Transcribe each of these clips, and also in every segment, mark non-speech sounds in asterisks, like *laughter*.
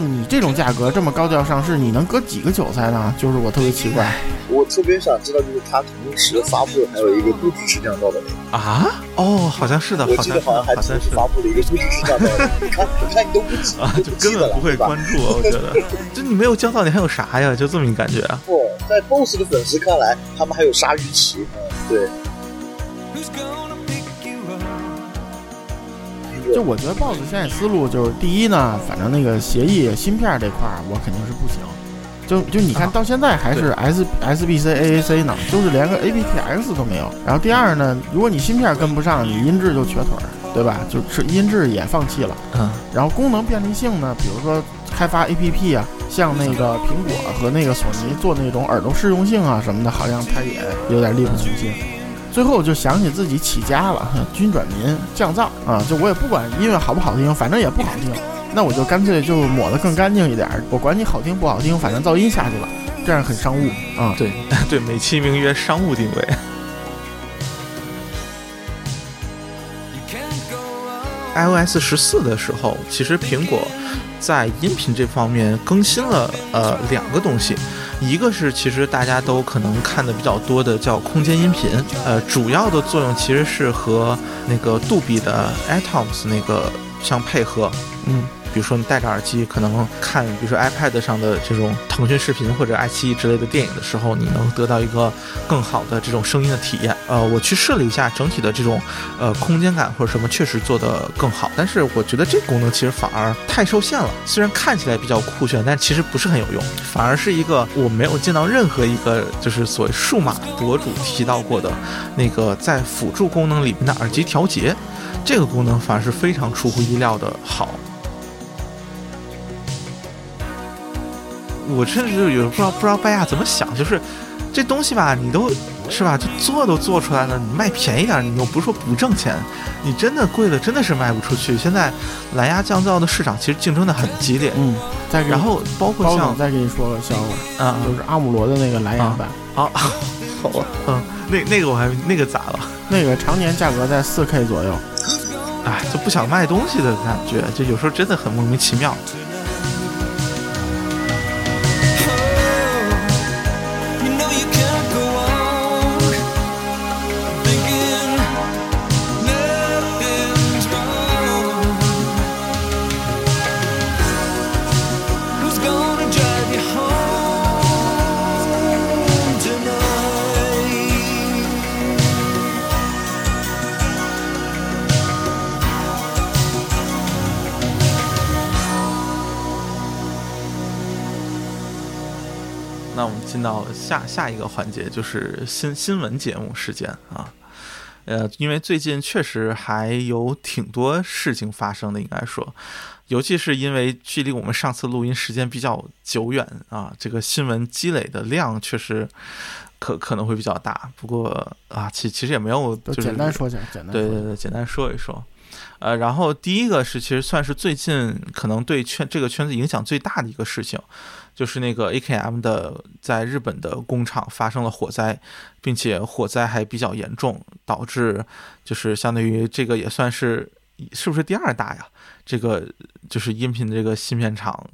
后你这种价格这么高调上市，你能割几个韭菜呢？就是我特别奇怪。我特别想知道，就是它同时发布还有一个不支持降噪的，啊？哦，好像是的，我好像好像还好像是的同时发布了一个不支持降噪的。你看，你看你都不记，啊，就根本不会关注，我觉得，*laughs* 就你没有降噪，你还有啥呀？就这么一感觉啊？不，在 BOSS 的粉丝看来，他们还有鲨鱼鳍。嗯，对，就我觉得 BOSS 现在思路就是，第一呢，反正那个协议芯片这块儿我肯定是不行。就就你看啊到现在还是 S SBC AAC 呢，就是连个 aptX 都没有。然后第二呢，如果你芯片跟不上，你音质就瘸腿儿，对吧？就是音质也放弃了。嗯，然后功能便利性呢，比如说开发 APP 啊，像那个苹果和那个索尼做那种耳朵适用性啊什么的，好像它也有点力不从心。最后就想起自己起家了，军转民降噪啊，就我也不管音乐好不好听，反正也不好听，那我就干脆就抹得更干净一点，我管你好听不好听，反正噪音下去了，这样很商务啊。对 *laughs* 对，美其名曰商务定位。iOS 十四的时候，其实苹果在音频这方面更新了呃两个东西，一个是其实大家都可能看的比较多的叫空间音频，呃，主要的作用其实是和那个杜比的 Atoms 那个相配合，嗯，比如说你戴着耳机，可能看，比如说 iPad 上的这种腾讯视频或者爱奇艺之类的电影的时候，你能得到一个更好的这种声音的体验。呃，我去试了一下，整体的这种呃空间感或者什么确实做得更好，但是我觉得这个功能其实反而太受限了。虽然看起来比较酷炫，但其实不是很有用，反而是一个我没有见到任何一个就是所谓数码博主提到过的那个在辅助功能里面的耳机调节。这个功能反而是非常出乎意料的好，我甚至有不知道不知道拜亚怎么想，就是这东西吧，你都是吧，就做都做出来了，你卖便宜点，你又不是说不挣钱，你真的贵了，真的是卖不出去。现在蓝牙降噪的市场其实竞争的很激烈，嗯，然后包括包像总再给你说个笑话，啊就是阿姆罗的那个蓝牙版，啊，*laughs* 好啊，嗯，那那个我还那个咋了？那个常年价格在四 K 左右。哎，就不想卖东西的感觉，就有时候真的很莫名其妙。进到下下一个环节，就是新新闻节目时间啊。呃，因为最近确实还有挺多事情发生的，应该说，尤其是因为距离我们上次录音时间比较久远啊，这个新闻积累的量确实可可能会比较大。不过啊，其其实也没有，就是简单说讲，简单对对对，简单说一说。呃，然后第一个是，其实算是最近可能对圈这个圈子影响最大的一个事情，就是那个 AKM 的在日本的工厂发生了火灾，并且火灾还比较严重，导致就是相当于这个也算是是不是第二大呀？这个就是音频的这个芯片厂。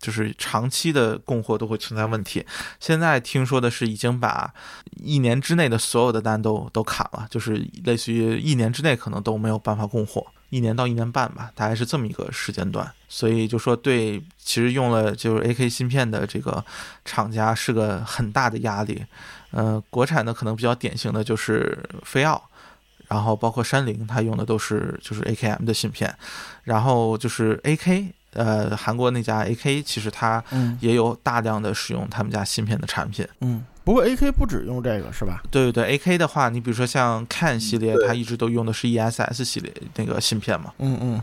就是长期的供货都会存在问题。现在听说的是已经把一年之内的所有的单都都砍了，就是类似于一年之内可能都没有办法供货，一年到一年半吧，大概是这么一个时间段。所以就说对，其实用了就是 AK 芯片的这个厂家是个很大的压力。呃，国产的可能比较典型的就是飞奥。然后包括山灵，它用的都是就是 AKM 的芯片，然后就是 AK，呃，韩国那家 AK，其实它嗯也有大量的使用他们家芯片的产品。嗯，不过 AK 不只用这个是吧？对对对，AK 的话，你比如说像 Can 系列，对它一直都用的是 ESS 系列那个芯片嘛，嗯嗯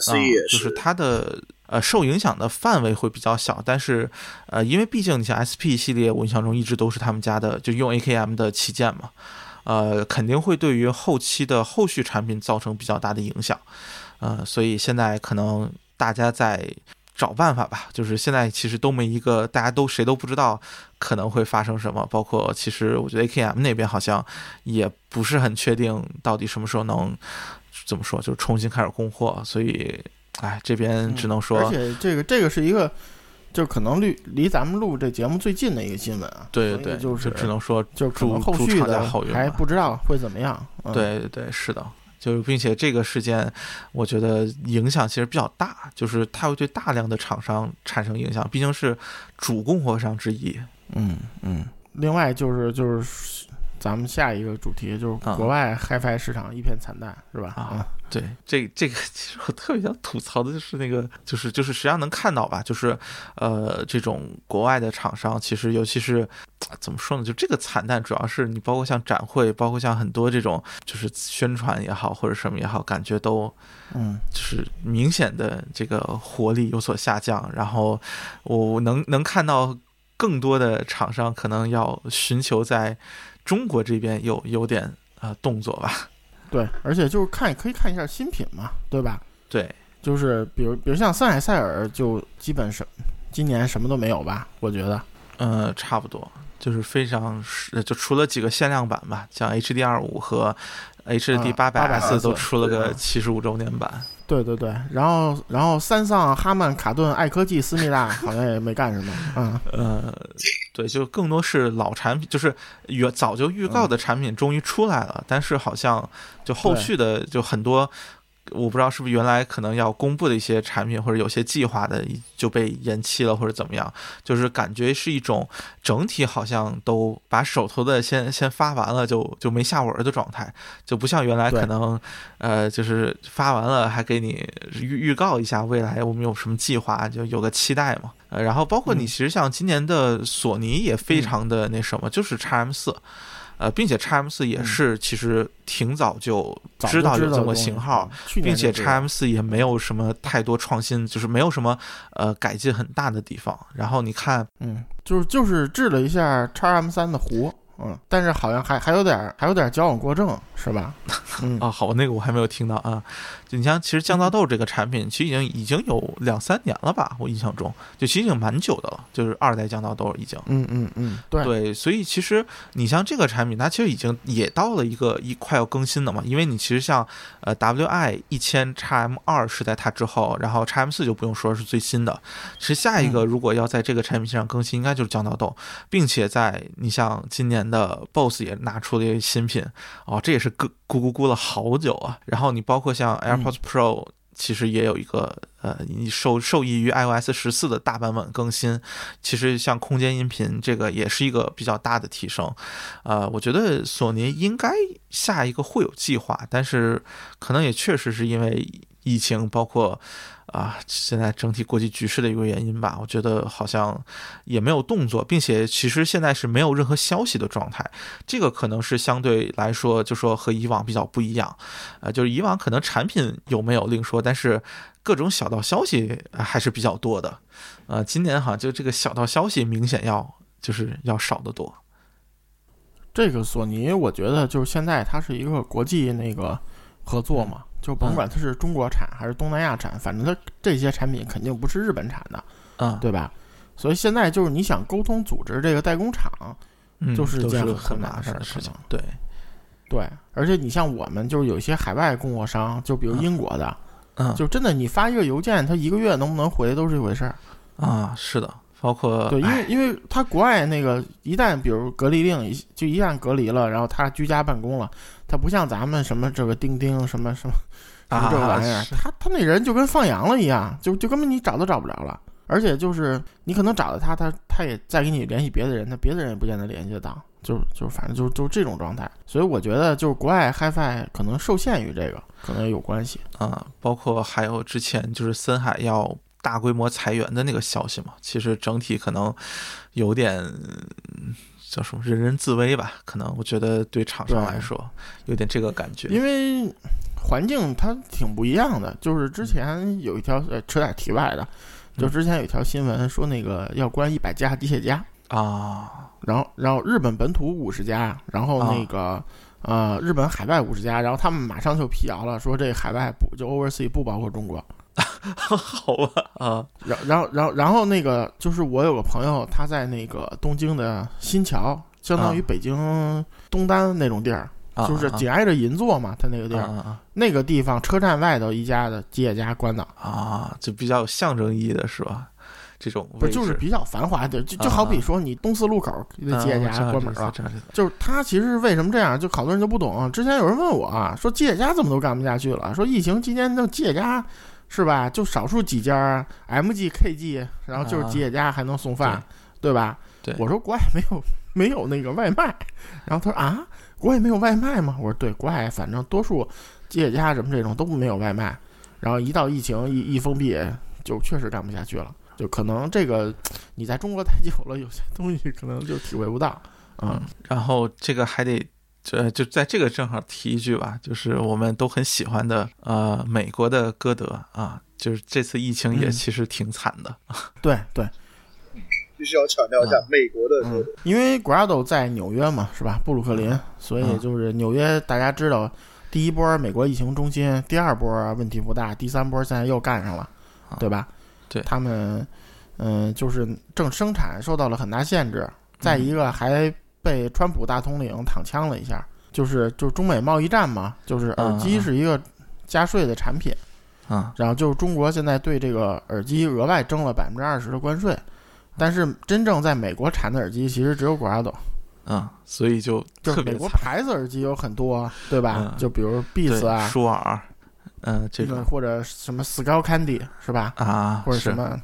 ，S 啊 E 也就是它的呃受影响的范围会比较小，但是呃，因为毕竟你像 SP 系列，我印象中一直都是他们家的，就用 AKM 的旗舰嘛。呃，肯定会对于后期的后续产品造成比较大的影响。呃，所以现在可能大家在找办法吧，就是现在其实都没一个，大家都谁都不知道可能会发生什么。包括其实我觉得 AKM 那边好像也不是很确定到底什么时候能怎么说，就是重新开始供货。所以，哎，这边只能说，而且这个这个是一个，就可能离离咱们录这节目最近的一个新闻啊。对对就就是只能说就可能后续的好运还不知道会怎么样。嗯、对对对，是的，就是并且这个事件，我觉得影响其实比较大，就是它会对大量的厂商产生影响，毕竟是主供货商之一。嗯嗯。另外就是就是咱们下一个主题就是啊。国外 HiFi 市场一片惨淡，是吧？啊对，这这个 *laughs* 其实我特别想吐槽的就是那个，就是就是实际上能看到吧，就是呃，这种国外的厂商，其实尤其是怎么说呢，就这个惨淡，主要是你包括像展会，包括像很多这种就是宣传也好，或者什么也好，感觉都嗯。就是明显的这个活力有所下降，然后我能能看到更多的厂商可能要寻求在中国这边有有点呃动作吧，对，而且就是看可以看一下新品嘛，对吧？对，就是比如比如像森海塞尔，就基本什今年什么都没有吧？我觉得。呃，差不多，就是非常是就除了几个限量版吧，像 HD 二五和 HD 八百 S 800都出了个对七十五周年版，对对对，然后然后三桑、哈曼卡顿、爱科技、思密达好像也没干什么，嗯，*laughs* 呃，对，就更多是老产品，就是预早就预告的产品终于出来了，但是好像就后续的就很多，我不知道是不是原来可能要公布的一些产品或者有些计划的就被延期了或者怎么样，就是感觉是一种整体好像都把手头的先先发完了就就没下文的状态，就不像原来可能呃就是发完了还给你预预告一下未来我们有什么计划，就有个期待嘛。呃，然后包括你嗯其实像今年的索尼也非常的那什么，就是 x M 四。呃，并且 x M 四也嗯是其实挺早就知道有这么型号，，并且 x M 四也没有什么太多创新，就是没有什么呃改进很大的地方。然后你看，嗯，就是就是治了一下 x M 三的糊，嗯，但是好像还还有点还有点矫枉过正，是吧？嗯 *laughs* 啊，好，那个我还没有听到啊。就你像，其实降噪豆这个产品，其实已经已经有两三年了吧，我印象中，就其实已经蛮久的了，就是二代降噪豆已经。嗯嗯嗯，对。对，所以其实你像这个产品，它其实已经也到了一个一快要更新的嘛，因为你其实像呃 WI 一千 x M 二是在它之后，然后 x M 四就不用说是最新的，其实下一个如果要在这个产品线上更新，应该就是降噪豆，并且在你像今年的 BOSS 也拿出了一些新品哦，这也是咕咕咕咕了好久啊，然后你包括像 Pods Pro。其实也有一个呃，你受受益于 iOS 十四的大版本更新，其实像空间音频这个也是一个比较大的提升，呃，我觉得索尼应该下一个会有计划，但是可能也确实是因为疫情，包括啊现在整体国际局势的一个原因吧，我觉得好像也没有动作，并且其实现在是没有任何消息的状态，这个可能是相对来说就说和以往比较不一样，呃，就是以往可能产品有没有另说，但是各种小道消息还是比较多的，呃，今年好像就这个小道消息明显要就是要少得多。这个索尼，我觉得就是现在它是一个国际那个合作嘛，就甭管它是中国产还是东南亚产，反正它这些产品肯定不是日本产的，啊，对吧？所以现在就是你想沟通组织这个代工厂，嗯，就是件很麻难的事儿可烦的事情。对，对，而且你像我们就是有一些海外供货商，就比如英国的，嗯，就真的你发一个邮件，他一个月能不能回都是一回事儿。啊，是的，包括对，因为哎因为他国外那个一旦比如隔离令就一旦隔离了，然后他居家办公了，他不像咱们什么这个钉钉什么什么什么这个玩意儿，他他那人就跟放羊了一样，就就根本你找都找不着了。而且就是你可能找到他，他他也再给你联系别的人，那别的人也不见得联系得到，就就反正就就这种状态。所以我觉得就是国外 HiFi 可能受限于这个，可能有关系。啊，包括还有之前就是森海要大规模裁员的那个消息嘛，其实整体可能有点嗯叫什么人人自危吧，可能我觉得对厂商来说有点这个感觉。因为环境它挺不一样的。就是之前有一条呃，扯点题外的，就之前有一条新闻说那个要关一百家机械家，啊，然后然后日本本土五十家，然后那个、呃，日本海外五十家，然后他们马上就辟谣了，说这海外不就 oversea 不包括中国。*laughs* 好吧啊然然后然后然后那个就是我有个朋友，他在那个东京的新桥，相当于啊北京东单那种地儿，啊，就是啊紧挨着银座嘛，他那个地儿，那个地方车站外头一家的吉野家关的，啊啊，就比较有象征意义的是吧？这种不就是比较繁华的，就就啊好比说你东四路口那吉野家关门了。就是他其实为什么这样，就好多人就不懂。之前有人问我啊，说吉野家怎么都干不下去了，说疫情期间那吉野家是吧，就少数几家 MG、KG，然后就是吉野家还能送饭，对吧？对。我说国外没有没有那个外卖，*laughs* 然后他说啊，国外没有外卖吗？我说对，国外反正多数吉野家什么这种都没有外卖，然后一到疫情一一封闭，就确实干不下去了。就可能这个你在中国待久了，有些东西可能就体会不到。嗯，然后这个还得，这就在这个正好提一句吧，就是我们都很喜欢的，呃，美国的歌德啊，就是这次疫情也嗯。其实挺惨的，对 *laughs* 对，必须要强调一下嗯。美国的嗯，因为 Grado 在纽约嘛，是吧？布鲁克林，所以嗯就是纽约，大家知道，第一波美国疫情中心，第二波问题不大，第三波现在又干上了，对吧？对。他们，嗯、就是正生产受到了很大限制，再一个还被川普大统领躺枪了一下，就是就是中美贸易战嘛，就是耳机是一个加税的产品，啊然后就是中国现在对这个耳机额外征了百分之二十的关税，但是真正在美国产的耳机其实只有 Grado，啊，所以就就美国牌子耳机有很多，对吧？嗯就比如 Beats 啊，舒尔，嗯，这个或者什么 Skull Candy 是吧？啊，或者什么，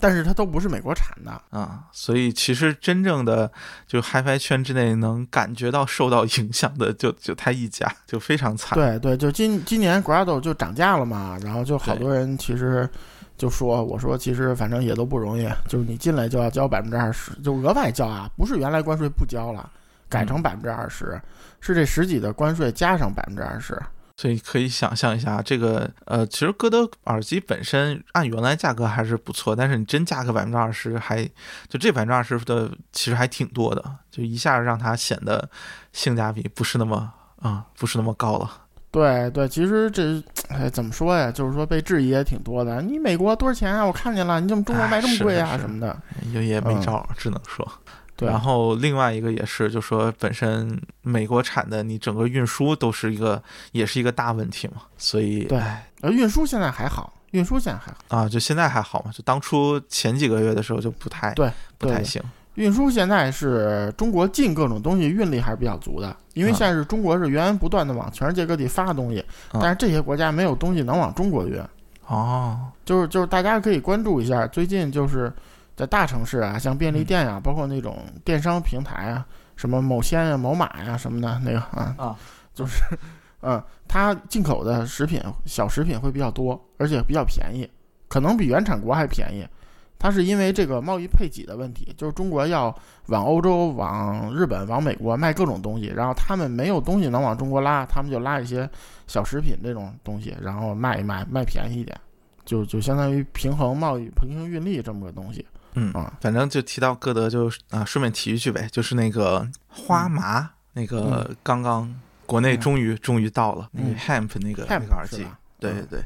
但是它都不是美国产的。啊，所以其实真正的就 HiFi 圈之内能感觉到受到影响的就就他一家，就非常惨。对对，就今今年 Grado 就涨价了嘛，然后就好多人其实就说，我说其实反正也都不容易，就是你进来就要交百分之二十，就额外交啊，不是原来关税不交了，改嗯成百分之二十，是这十几的关税加上百分之二十。所以可以想象一下，这个呃，其实歌德耳机本身按原来价格还是不错，但是你真加个百分之二十，还就这百分之二十的其实还挺多的，就一下让它显得性价比不是那么啊、不是那么高了。对对，其实这哎怎么说呀？就是说被质疑也挺多的。你美国多少钱啊？我看见了，你怎么中国卖这么贵啊？什么的。也也没嗯招儿，只能说。对，然后另外一个也是，就说本身美国产的，你整个运输都是一个，也是一个大问题嘛。所以对而，运输现在还好，运输现在还好。啊，就现在还好嘛，就当初前几个月的时候就不太对对不太行。运输现在是中国进各种东西运力还是比较足的，因为啊。现在是中国是源源不断的往全世界各地发东西，啊。但是这些国家没有东西能往中国运。哦，就是就是大家可以关注一下，最近就是在大城市啊，像便利店呀、包括那种电商平台啊，什么某鲜呀、某马呀什么的那个啊。啊，就是嗯，它进口的食品小食品会比较多，而且比较便宜，可能比原产国还便宜。它是因为这个贸易配给的问题，就是中国要往欧洲、往日本、往美国卖各种东西，然后他们没有东西能往中国拉，他们就拉一些小食品这种东西，然后卖一卖，卖便宜一点，就就相当于平衡贸易、平衡运力这么个东西。嗯啊，反正就提到歌德就，啊，顺便提一句呗，就是那个花麻、那个刚刚国内终于、终于到了、那个嗯 hemp 那个、Hemp 那个耳机，对对对，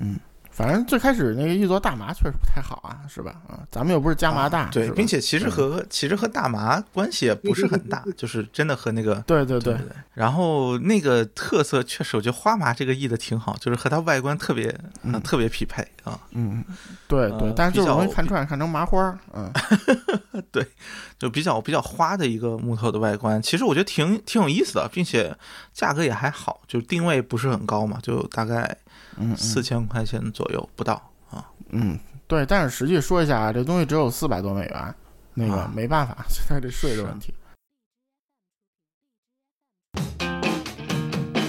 嗯，反正最开始那个一做大麻确实不太好啊，是吧？啊，咱们又不是加麻大，对，并且其实和、其实和大麻关系也不是很大，*laughs* 就是真的和那个对对对。对对，然后那个特色确实，我觉得花麻这个译的挺好，就是和它外观特别、嗯。啊特别匹配啊，嗯，对对呃，但是就是容易比较看成麻花儿，嗯，*laughs* 就比较比较花的一个木头的外观。其实我觉得挺挺有意思的，并且价格也还好，就定位不是很高嘛，就大概四千块钱左右不到啊。嗯，对，但是实际说一下啊，这东西只有四百多美元，那个啊没办法，*laughs* 现在这税的问题。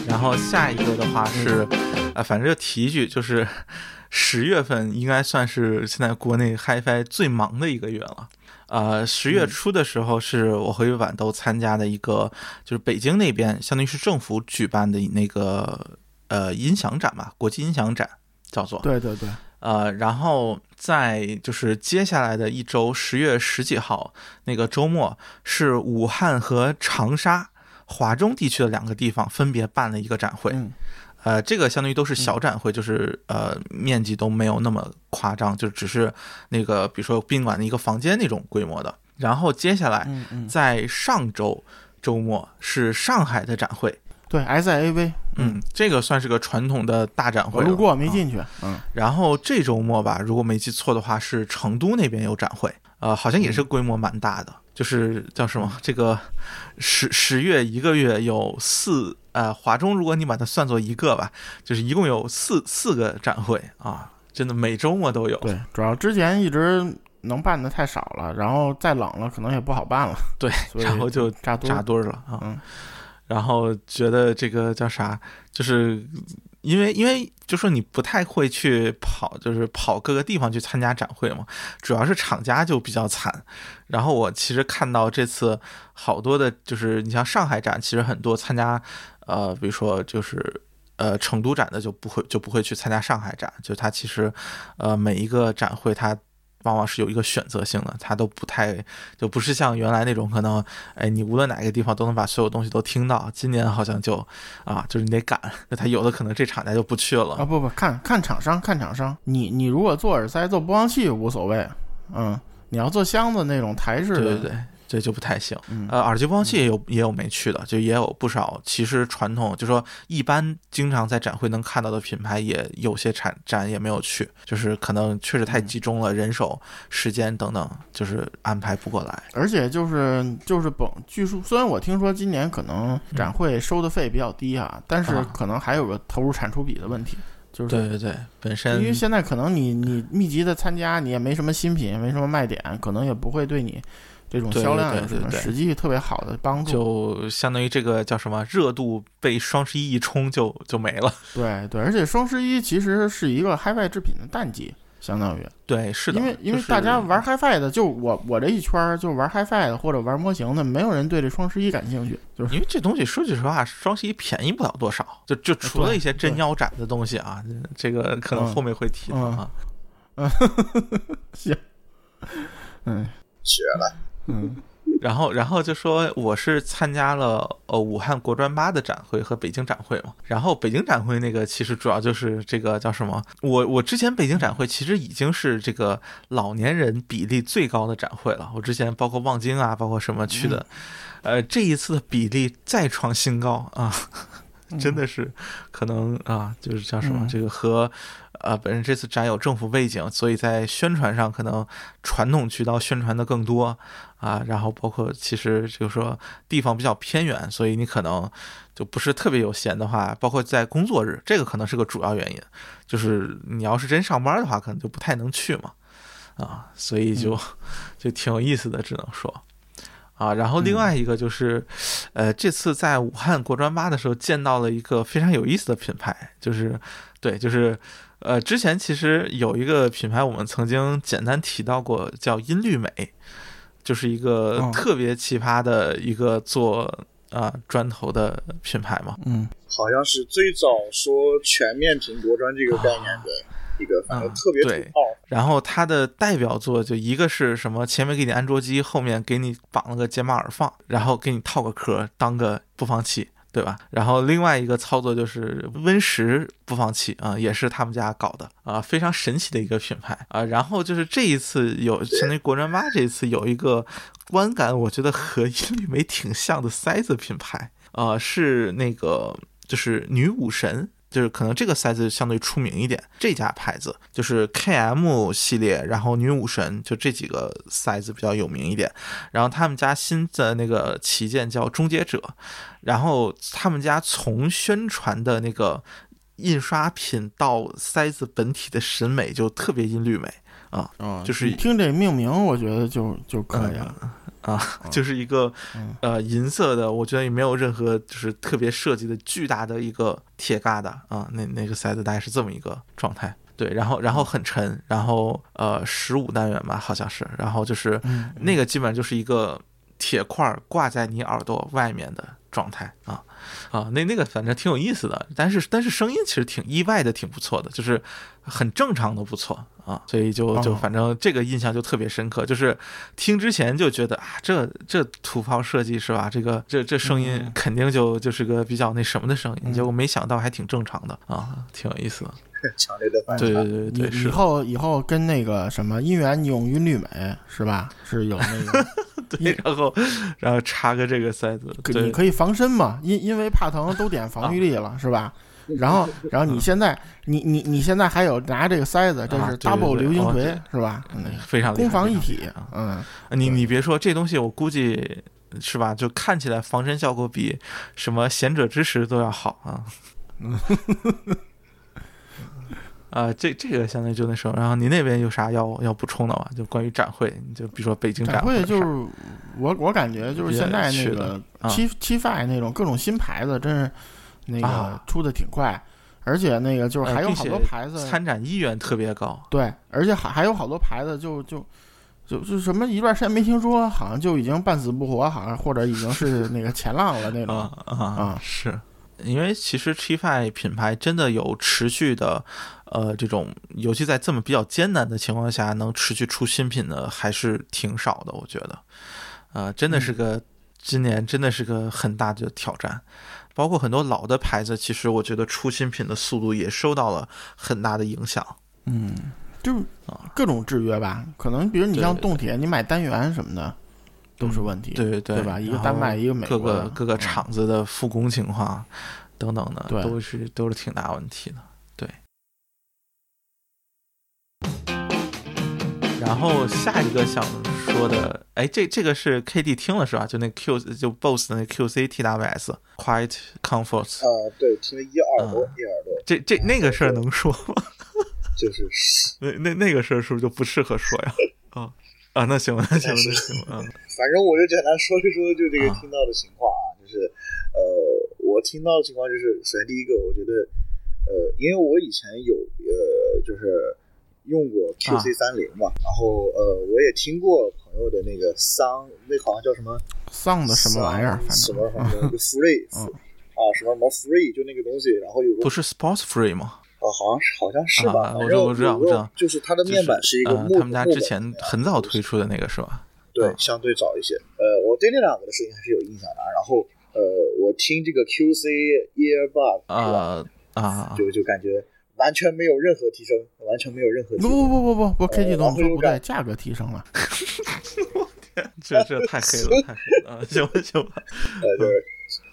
然后下一个的话是，呃，反正就提一句，就是 *laughs* 十月份应该算是现在国内 HiFi 最忙的一个月了。呃，十月初的时候是我和晚都参加的一个，就是北京那边相当于是政府举办的那个呃音响展吧，国际音响展叫做。对对对，呃，然后在就是接下来的一周，十月十几号那个周末是武汉和长沙华中地区的两个地方分别办了一个展会。嗯呃，这个相当于都是小展会，就是呃面积都没有那么夸张，就只是那个比如说宾馆的一个房间那种规模的。然后接下来嗯嗯，在上周周末是上海的展会，对，SIAV，嗯，这个算是个传统的大展会。我路过没啊进去，嗯然后这周末吧，如果没记错的话，是成都那边有展会，呃，好像也是规模蛮大的，就是叫什么？这个十十月一个月有四，呃，华中如果你把它算作一个吧，就是一共有四四个展会啊，真的每周末都有。对，主要之前一直能办的太少了，然后再冷了可能也不好办了，对，然后就扎堆儿，扎堆了啊。嗯然后觉得这个叫啥，就是因为因为就说你不太会去跑，就是跑各个地方去参加展会嘛，主要是厂家就比较惨。然后我其实看到这次好多的，就是你像上海展，其实很多参加，呃，比如说就是。呃，成都展的就不会就不会去参加上海展，就它其实，呃，每一个展会它往往是有一个选择性的，它都不太就不是像原来那种可能，哎，你无论哪个地方都能把所有东西都听到。今年好像就啊，就是你得赶，那他有的可能这厂家就不去了啊了。不不，看看厂商看厂商，你你如果做耳塞做播放器无所谓，嗯，你要做箱子那种台式的，对对对，这就不太行。嗯呃，耳机播放器也有也有没去的，就也有不少。其实传统就说一般经常在展会能看到的品牌，也有些展展也没有去，就是可能确实太集中了，人手、时间等等，就是安排不过来。而且就是就是本，据说虽然我听说今年可能展会收的费比较低啊，但是啊可能还有个投入产出比的问题，就是对对对，本身因为现在可能你你密集的参加，你也没什么新品，也没什么卖点，可能也不会对你这种销量对对对有什么实际特别好的帮助。就相当于这个叫什么热度被双十一一冲就就没了。*laughs* 对对，而且双十一其实是一个 HiFi 制品的淡季，相当于，对，是的，因为因为大家玩 HiFi 的，就我我这一圈儿就玩 HiFi 的或者玩模型的，没有人对这双十一感兴趣，就是。因为这东西说句实话，双十一便宜不了多少，就就除了一些真对腰斩的东西啊，*laughs* 这个可能嗯后面会提到嗯。*laughs* 行。嗯。绝了！嗯然后，然后就说我是参加了呃武汉国专八的展会和北京展会嘛。然后北京展会那个其实主要就是这个叫什么？我我之前北京展会其实已经是这个老年人比例最高的展会了。我之前包括望京啊，包括什么去的，呃，这一次的比例再创新高啊。真的是可能啊，就是叫什么，嗯这个和呃本身这次展有政府背景，所以在宣传上可能传统渠道宣传的更多啊，然后包括其实就是说地方比较偏远，所以你可能就不是特别有闲的话，包括在工作日，这个可能是个主要原因，就是你要是真上班的话，可能就不太能去嘛，啊，所以就 *laughs* 就挺有意思的，只能说。啊，然后另外一个就是，呃，这次在武汉国专八的时候见到了一个非常有意思的品牌，就是，对，就是，呃，之前其实有一个品牌我们曾经简单提到过，叫音律美，就是一个哦特别奇葩的一个做啊、砖头的品牌嘛。嗯好像是最早说全面屏国砖这个概念的一个，反正啊特别土对炮。然后它的代表作就一个是什么，前面给你安卓机，后面给你绑了个解码耳放，然后给你套个壳当个播放器，对吧？然后另外一个操作就是 Win 十播放器啊、也是他们家搞的啊、非常神奇的一个品牌啊、然后就是这一次有相当于国专八这一次有一个观感，我觉得和音律美挺像的塞子品牌啊、是那个就是女武神。就是可能这个塞子相对出名一点，这家牌子就是 KM 系列，然后女武神就这几个塞子比较有名一点。然后他们家新的那个旗舰叫终结者，然后他们家从宣传的那个印刷品到塞子本体的审美就特别音律美啊，就是你听这命名，我觉得就就可以了。啊，就是一个嗯。呃银色的，我觉得也没有任何就是特别设计的巨大的一个铁疙瘩啊，那那个塞子大概是这么一个状态。对，然后然后很沉，然后呃十五单元吧，好像是，然后就是嗯，那个基本上就是一个铁块儿挂在你耳朵外面的状态啊啊，那那个反正挺有意思的，但是但是声音其实挺意外的，挺不错的，就是很正常的不错啊，所以就就哦反正这个印象就特别深刻，就是听之前就觉得啊，这这土炮设计是吧？这个这这声音嗯肯定就就是个比较那什么的声音，嗯结果没想到还挺正常的啊，挺有意思的。*laughs* 强烈的反差。对对对以对，以后以后跟那个什么姻缘永于绿美是吧？是有那个 *laughs* 对，然后然后插个这个塞子，对可你可以防身嘛，因因为怕疼都点防御力了、是吧？然后 *laughs* 然后你现在你你你现在还有拿这个塞子，这是 double 对流星锤、是吧？嗯，非常攻防一体嗯，你你别说这东西，我估计是吧？就看起来防身效果比什么贤者之石都要好啊。啊，这这个相当于就那时候，然后你那边有啥要要补充的吗？就关于展会，你就比如说北京展会就是我我感觉就是现在那个啊七七 five 那种各种新牌子，真是那个啊出的挺快，而且那个就是还有好多牌子，参展意愿特别高对，而且还还有好多牌子就就就就什么一段时间没听说，好像就已经半死不活，好像或者已经是那个前浪了那种。啊啊啊是。因为其实 c h i f i 品牌真的有持续的，呃，这种尤其在这么比较艰难的情况下，能持续出新品的还是挺少的，我觉得，呃，真的是个、今年真的是个很大的挑战，包括很多老的牌子，其实我觉得出新品的速度也受到了很大的影响。嗯，就是啊。各种制约吧，可能比如你像动铁，你买单元什么的都是问题。对对对吧一个丹麦一个美国各个各个嗯厂子的复工情况等等的，都是都是挺大问题的。对。然后下一个想说的，哎，这这个是 KD 听了是吧？就那 Q 就 BOSS 的那 Q C T W S Quiet Comfort 啊，对，听了一耳朵，嗯一耳朵，这这那个事儿能说吗？就是 *laughs* 那那那个事儿是不是就不适合说呀？啊 *laughs* 啊，那行吧，那行吧，那行吧，嗯。*laughs* 反正我就简单说一说，就这个啊。听到的情况啊，就是呃，我听到的情况就是，首先第一个，我觉得呃，因为我以前有呃，就是用过 QC 三零嘛，然后呃，我也听过朋友的那个桑，那好像叫什么丧的什么玩意儿，反正什么什么 *laughs* 就 free 嗯。啊，什么什么 free 就那个东西，然后有个不是 Sports Free 吗？啊，好像是好像是吧，啊我知道我知道我知道就是它的面板是一个他们家之前很早推出的那个是吧？嗯，对相对早一些。呃，我对那两个的声音还是有印象的。然后，呃，我听这个 QC Earbud？啊啊，就就感觉完全没有任何提升，完全没有任何提不升。不不不不不呃，KT 总说不对，价格提升了。*laughs* 这这太黑了，太黑了啊！行吧行吧，*laughs* 呃，就是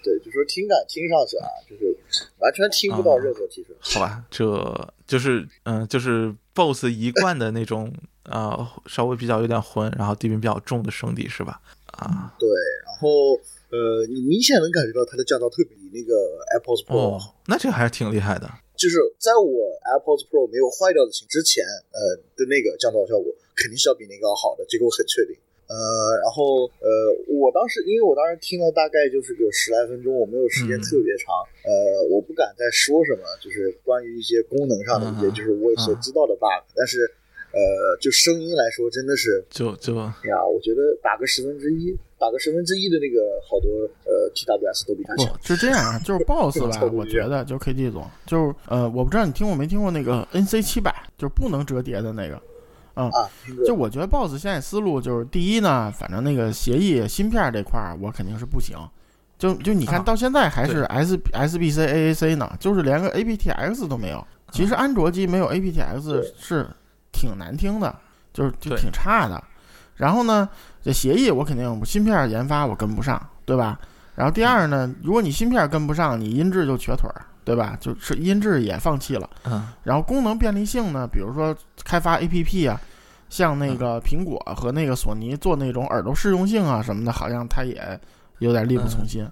对，就说听感听上去啊，就是完全听不到任何提示。好吧，这就是嗯、就是 BOSS 一贯的那种呃，稍微比较有点浑，然后低频比较重的声底是吧？啊，对，然后呃，你明显能感觉到它的降噪特别比那个 AirPods Pro 哦，那这个还是挺厉害的。就是在我 AirPods Pro 没有坏掉的情之前，呃的那个降噪效果肯定是要比那个要好的，这个我很确定。呃，然后呃，我当时因为我当时听了大概就是有十来分钟，我没有时间嗯特别长，呃，我不敢再说什么，就是关于一些功能上的一些，嗯就是我所知道的 bug，、但是呃，就声音来说，真的是就就哎呀，我觉得打个十分之一，打个十分之一的那个好多呃 TWS 都比它强。不是这样啊，就是 *laughs* BOSS 吧我觉得就是 KD 总，就是呃，我不知道你听过没听过那个 NC 七百，就是不能折叠的那个。啊，听过就我觉得 BOSS 现在思路就是，第一呢，反正那个协议芯片这块儿我肯定是不行。就就你看啊到现在还是 S SBC AAC 呢，就是连个 aptX 都没有。其实安卓机没有 aptX 是挺难听的，就是就挺差的。然后呢，这协议我肯定芯片研发我跟不上，对吧？然后第二呢，如果你芯片跟不上，你音质就瘸腿儿，对吧？就是音质也放弃了。嗯然后功能便利性呢，比如说开发 APP 啊，像那个苹果和那个索尼做那种耳朵适用性啊什么的，好像它也有点力不从心，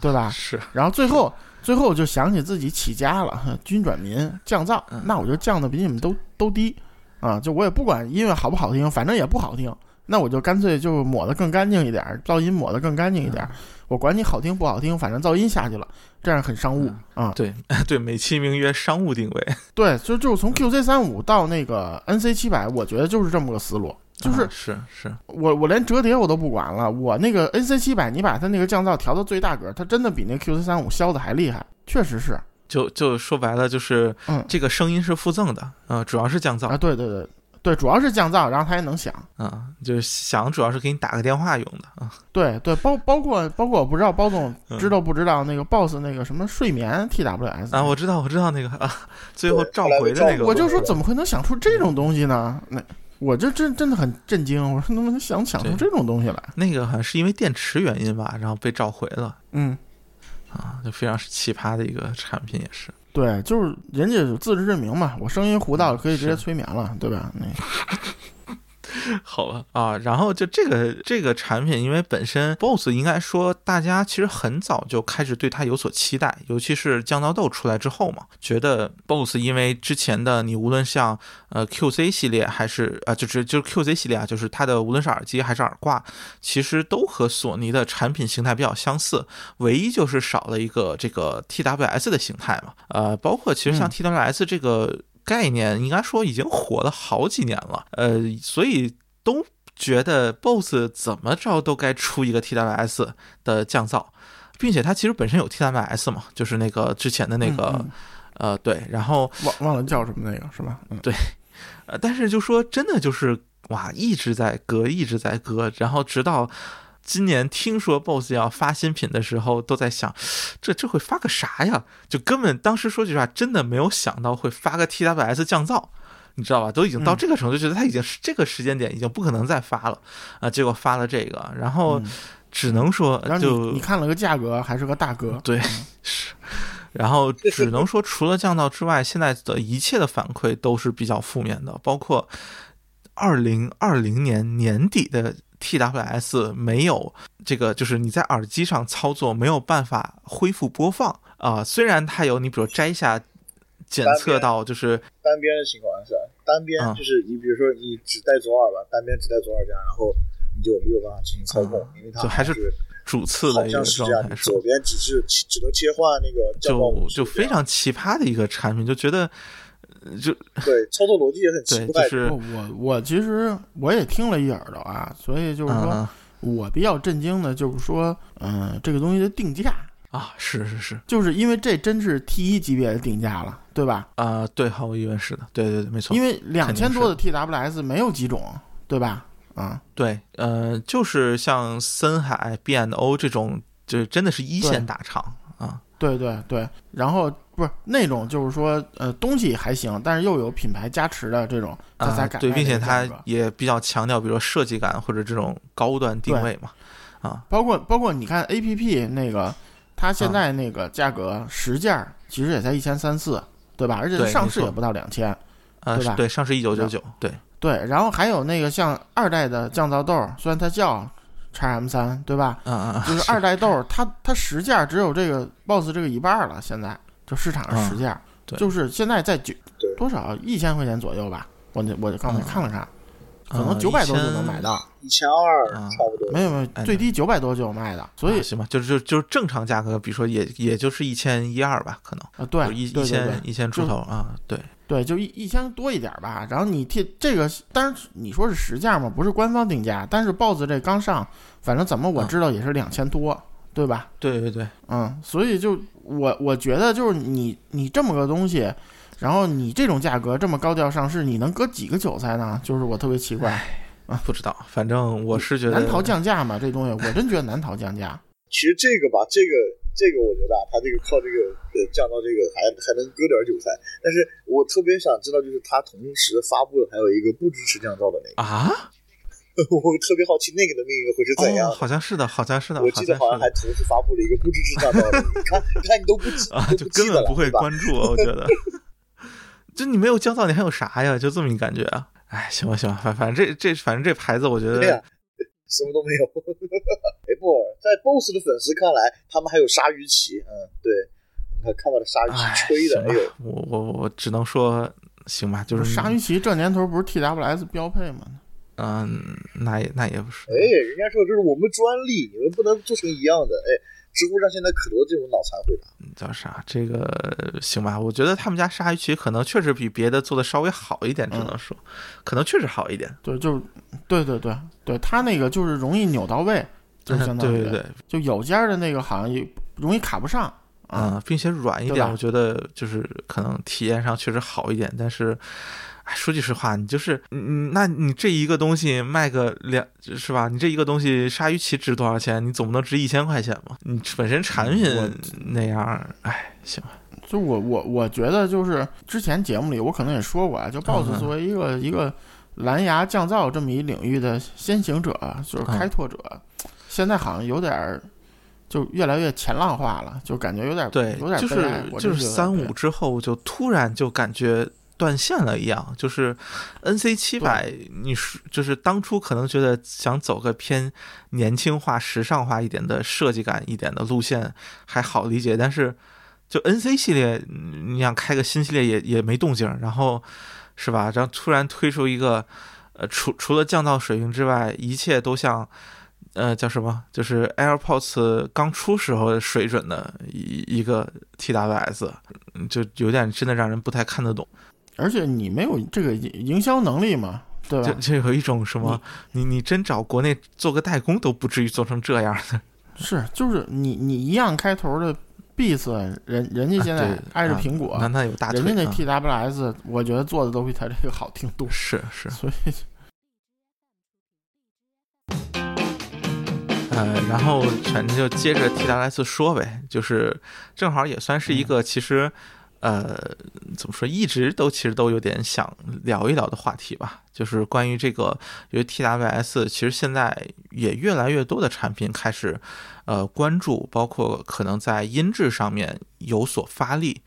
对吧？是然后最后最后就想起自己起家了，哼军转民降噪嗯，那我就降的比你们都都低啊！就我也不管音乐好不好听，反正也不好听，那我就干脆就抹得更干净一点儿，噪音抹得更干净一点儿。我管你好听不好听，反正噪音下去了，这样很商务啊。对 *laughs* 对，美其名曰商务定位。*laughs* 对，就就是从 QC 三五到那个 NC 七百，我觉得就是这么个思路。就是啊是是，我我连折叠我都不管了，我那个 N C 七百，你把它那个降噪调到最大格，它真的比那 Q C 三五消的还厉害，确实是就就说白了就是嗯这个声音是附赠的，嗯、主要是降噪啊，对对对对，主要是降噪，然后它还能响，啊、就是响主要是给你打个电话用的啊。对对，包包括包括我不知道包总嗯知道不知道那个 BOSS 那个什么睡眠 T W S 啊，我知道，我知道那个啊，最后召回的那个，我就说怎么会能想出这种东西呢？那我就真真的很震惊，我说能不能想想出这种东西来？那个好像是因为电池原因吧，然后被召回了嗯，啊，就非常奇葩的一个产品也是。对，就是人家有自知之明嘛，我声音糊到可以直接催眠了，对吧？那 *laughs* 好吧啊，然后就这个这个产品，因为本身 BOSS 应该说大家其实很早就开始对它有所期待，尤其是降噪豆出来之后嘛，觉得 BOSS 因为之前的你无论像呃 QC 系列还是呃就是就是 QC 系列啊，就是它的无论是耳机还是耳挂，其实都和索尼的产品形态比较相似，唯一就是少了一个这个 TWS 的形态嘛，呃，包括其实像嗯 TWS 这个。概念应该说已经火了好几年了，呃，所以都觉得 BOSS 怎么着都该出一个 TWS 的降噪，并且它其实本身有 TWS 嘛，就是那个之前的那个、嗯嗯。呃对，然后忘忘了叫什么那个是吧？嗯，对呃，但是就说真的就是哇，一直在割，一直在割，然后直到今年听说 BOSS 要发新品的时候，都在想，*sighs* 这这会发个啥呀？就根本当时说句实话，真的没有想到会发个 TWS 降噪。你知道吧？都已经到嗯这个程度，觉得它已经是这个时间点已经不可能再发了啊！结果发了这个，然后嗯只能说就你你看了个价格，还是个大哥，*laughs* 对，是，然后只能说除了降噪之外，现在的一切的反馈都是比较负面的，包括二零二零年年底的 TWS 没有这个，就是你在耳机上操作没有办法恢复播放啊、虽然它有你比如摘下。检测到就是单边的情况下，单边啊就是你比如说你只戴左耳吧，单边只戴左耳这样，然后你就没有办法进行操控，因为它就还是是主次的一个状态，是吧？左边只是只能切换那个就就非常奇葩的一个产品，就觉得呃就对，操作逻辑也很奇对，怪。就是我我其实我也听了一耳朵啊，所以就是说嗯我比较震惊的就是说，嗯、这个东西的定价，啊，是是是就是因为这真是 T 一级别的定价了，对吧？啊，对，毫无疑问是的，对对对，没错，因为两千多的 TWS 没有几种，对吧？啊，对，呃，就是像森海、B&O 这种，就真的是一线大厂啊。对对对，然后不是那种就是说，呃，东西还行，但是又有品牌加持的这种，它才啊，对，并且它也比较强调，比如说设计感或者这种高端定位嘛。啊，包括包括你看 A P P 那个，它现在那个价格实价其实也才一千三四，对吧？而且上市也不到两千。呃，对吧对，上市一九九九，对，对，然后还有那个像二代的降噪豆，虽然它叫 x M 三，对吧？嗯嗯，就是二代豆，它它实价只有这个 BOSS 这个一半了，现在就市场上实价，嗯对。就是现在在九多少一千块钱左右吧，我那我刚才嗯。看了看，可呃能九百多就能买到，一千二啊差不多。没有没有，哎最低九百多就有卖的，所以啊行吧，就是就就是正常价格，比如说也也就是一千一二吧，可能啊对一一千一千出头啊，对，对，就一一千多一点吧。然后你贴这个，当然你说是实价嘛，不是官方定价，但是 BOSS 这刚上，反正怎么我啊知道也是两千多，对吧？对对对，嗯，所以就我我觉得就是你你这么个东西，然后你这种价格这么高调上市，你能割几个韭菜呢？就是我特别奇怪啊，不知道，反正我是觉得难逃降价嘛，这东西我真觉得难逃降价。其实这个吧，这个这个我觉得啊，它这个靠这个呃降到这个还还能割点韭菜，但是我特别想知道，就是它同时发布的还有一个不支持降噪的那个，啊，*laughs* 我特别好奇那个的命运会是怎样哦，好像是的，好像是的，我记得好像还同时发布了一个不支持降噪的，你看，*laughs* 你看你都不记，啊，就根本不会？关注，我觉得。*laughs* 就你没有降噪，你还有啥呀？就这么一感觉啊？哎，行吧，行吧，反反正这这反正这牌子，我觉得什么都没有。哎不，在 BOSS 的粉丝看来，他们还有鲨鱼鳍，嗯，对，你看看把这鲨鱼哎，鳍吹的，哎呦，，我我我只能说行吧，就是鲨鱼鳍这年头不是 TWS 标配吗？嗯，那也那也不是哎，人家说这是我们专利，你们不能做成一样的，哎，知乎上现在可多这种脑残回答。叫啥？这个行吧？我觉得他们家鲨鱼鳍可能确实比别的做的稍微好一点，只能说，可能确实好一点。对，就是对对对对，它那个就是容易扭到位，就相当于 *laughs* 对对对，就有尖的那个好像也容易卡不上啊。嗯，并且软一点，我觉得就是可能体验上确实好一点，但是。哎，说句实话，你就是，嗯，那你这一个东西卖个两，是吧？你这一个东西鲨鱼鳍值多少钱？你总不能值一千块钱吧？你本身产品那样，哎，行吧，就我我我觉得就是之前节目里我可能也说过啊，就嗯 BOSS 作为一个、一个蓝牙降噪这么一领域的先行者，就是开拓者，现在好像有点儿就越来越前浪化了，就感觉有点儿对有点，儿就是就是三五之后就突然就感觉断线了一样，就是 N C 七百，你是就是当初可能觉得想走个偏年轻化、时尚化一点的设计感一点的路线还好理解，但是就 N C 系列，嗯你想开个新系列也也没动静，然后是吧？然后突然推出一个，呃，除除了降噪水平之外，一切都像。呃，叫什么？就是 AirPods 刚出时候水准的一一个 TWS，嗯就有点真的让人不太看得懂。而且你没有这个营营销能力嘛，对吧？就就有一种什么，你你真找国内做个代工都不至于做成这样的。是，就是你你一样开头的 Beats，人人家现在挨着啊苹果，那那有大腿人家那啊 TWS，我觉得做的都比他这个好听多，是是，所以呃，然后反正就接着 TWS 说呗，就是正好也算是一个其实。呃，怎么说？一直都其实都有点想聊一聊的话题吧，就是关于这个，因为 TWS 其实现在也越来越多的产品开始，呃，关注，包括可能在音质上面有所发力。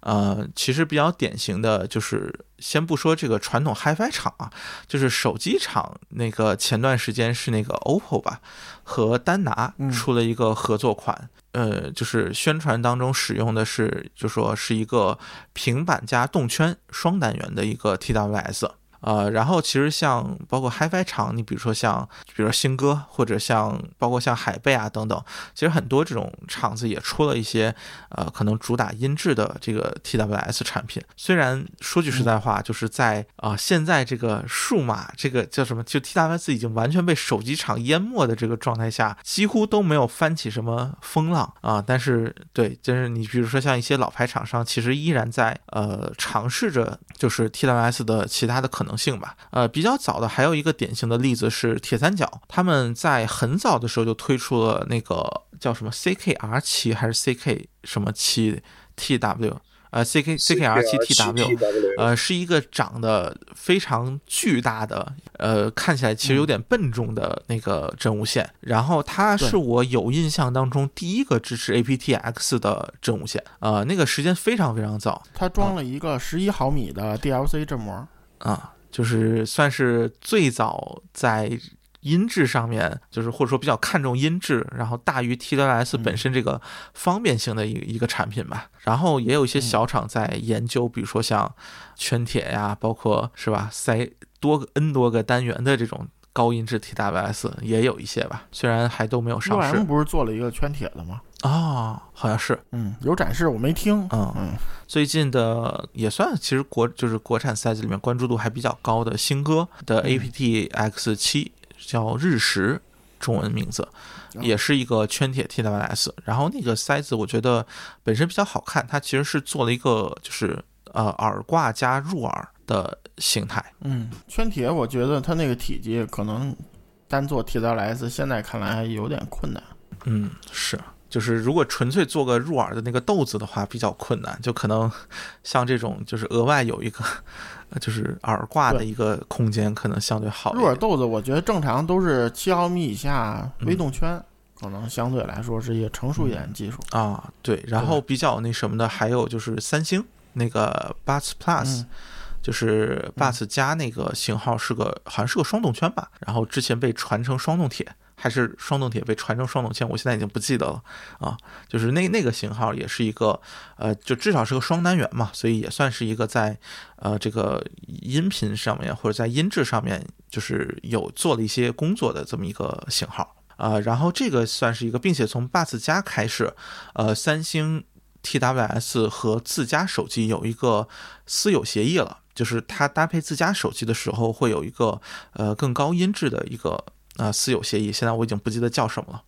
呃，其实比较典型的就是，先不说这个传统 HiFi 厂啊，就是手机厂那个前段时间是那个 OPPO 吧，和丹拿嗯出了一个合作款，呃，就是宣传当中使用的是，就说是一个平板加动圈双单元的一个 TWS。呃，然后其实像包括 HiFi 厂，你比如说像，比如说新歌，或者像包括像海贝啊等等，其实很多这种厂子也出了一些呃可能主打音质的这个 TWS 产品。虽然说句实在话，就是在啊、现在这个数码这个叫什么，就 TWS 已经完全被手机厂淹没的这个状态下，几乎都没有翻起什么风浪啊。但是对，就是你比如说像一些老牌厂商，其实依然在呃尝试着就是 TWS 的其他的可能性吧。呃，比较早的还有一个典型的例子是铁三角，他们在很早的时候就推出了那个叫什么 CKR 七还是 CK 什么七 TW。呃，CK CKR 七 TW，TW，呃，是一个长得非常巨大的，呃，看起来其实有点笨重的那个真无线。然后它是我有印象当中第一个支持 aptX 的真无线，呃，那个时间非常非常早它装了一个十一毫米的 DLC 振膜，啊，就是算是最早在。音质上面，就是或者说比较看重音质，然后大于 TWS 本身这个方便性的一个一个产品吧。然后也有一些小厂在研究，比如说像圈铁呀，包括是吧，塞多个 N 多个单元的这种高音质 TWS 也有一些吧，虽然还都没有上 UM 市不是做了一个圈铁的吗？哦，好像是。嗯，有展示我没听。嗯嗯，最近的也算，其实国就是国产赛季里面关注度还比较高的新歌的嗯 aptX 七，叫日食，中文名字，哦也是一个圈铁 TWS。然后那个塞子我觉得本身比较好看，它其实是做了一个就是呃耳挂加入耳的形态。嗯，圈铁我觉得它那个体积可能单做 TWS 现在看来还有点困难。嗯，是。就是如果纯粹做个入耳的那个豆子的话，比较困难，就可能像这种就是额外有一个，呃 *laughs* 就是耳挂的一个空间，可能相对好。入耳豆子我觉得正常都是七毫米以下嗯微动圈，可能相对来说是一个成熟一点的技术。啊，对，然后比较那什么的，还有就是三星那个 Buds Plus，、嗯就是 Buds 加那个型号是个好像是个双动圈吧，然后之前被传成双动铁，还是双动铁被传成双动圈，我现在已经不记得了啊。就是那那个型号也是一个呃，就至少是个双单元嘛，所以也算是一个在呃这个音频上面或者在音质上面就是有做了一些工作的这么一个型号。啊、然后这个算是一个，并且从 Buds 加开始，呃，三星 TWS 和自家手机有一个私有协议了，就是它搭配自家手机的时候会有一个呃更高音质的一个呃私有协议，现在我已经不记得叫什么了。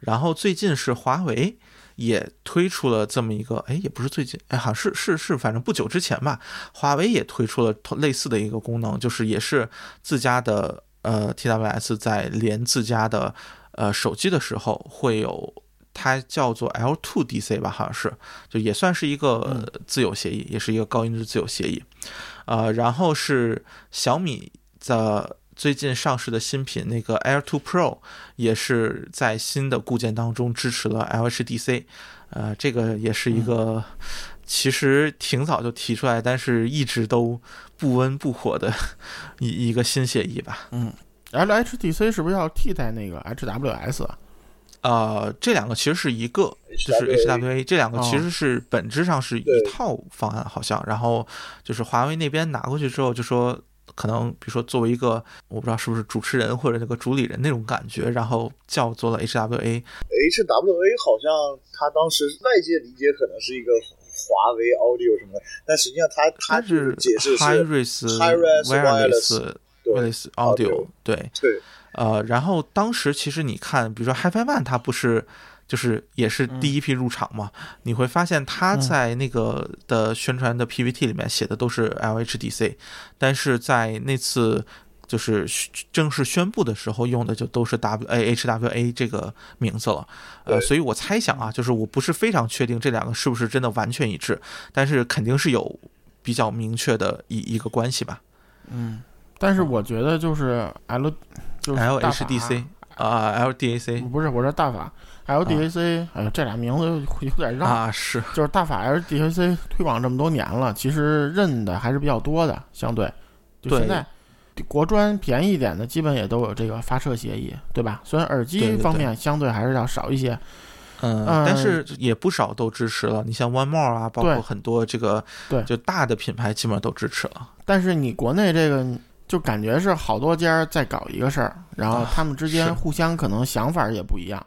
然后最近是华为也推出了这么一个，哎，也不是最近，哎，好像是是是，反正不久之前吧，华为也推出了类似的一个功能，就是也是自家的呃 TWS 在连自家的呃手机的时候会有。它叫做 L2DC 吧，好像是，就也算是一个呃自有协议，也是一个高音质自有协议。呃，然后是小米的最近上市的新品那个 Air 2 Pro，也是在新的固件当中支持了 LHDC，呃，这个也是一个其实挺早就提出来，但是一直都不温不火的一一个新协议吧。嗯 LHDC 是不是要替代那个 HWS 啊？呃，这两个其实是一个，就是 HWA 这两个其实是本质上是一套方案，好像。然后就是华为那边拿过去之后，就说可能比如说作为一个我不知道是不是主持人或者那个主理人那种感觉，然后叫做了 HWA。HWA 好像他当时外界理解可能是一个华为 Audio 什么的，但实际上他他它是解释是 Hi-Res Hi-Res Wireless 对 Wireless Audio Audio 对。对呃，然后当时其实你看，比如说 HiFi One，它不是就是也是第一批入场嘛？你会发现它在那个的宣传的 PPT 里面写的都是 LHDC，但是在那次就是正式宣布的时候用的就都是 W A HWA 这个名字了。呃，所以我猜想啊，就是我不是非常确定这两个是不是真的完全一致，但是肯定是有比较明确的一一个关系吧。但是我觉得就是 L 就是 LHDC 啊、LDAC 不是我说大法。LDAC，哎呦这俩名字有点绕，啊是。就是大法 LDAC 推广这么多年了，其实认的还是比较多的，相对。就对。现在。国专便宜一点的，基本也都有这个发射协议，对吧？虽然耳机方面相对还是要少一些，嗯，嗯。但是也不少都支持了。你像 One More 啊，包括很多这个对。就大的品牌，基本上都支持了。但是你国内这个就感觉是好多家在搞一个事儿，然后啊他们之间互相可能想法也不一样，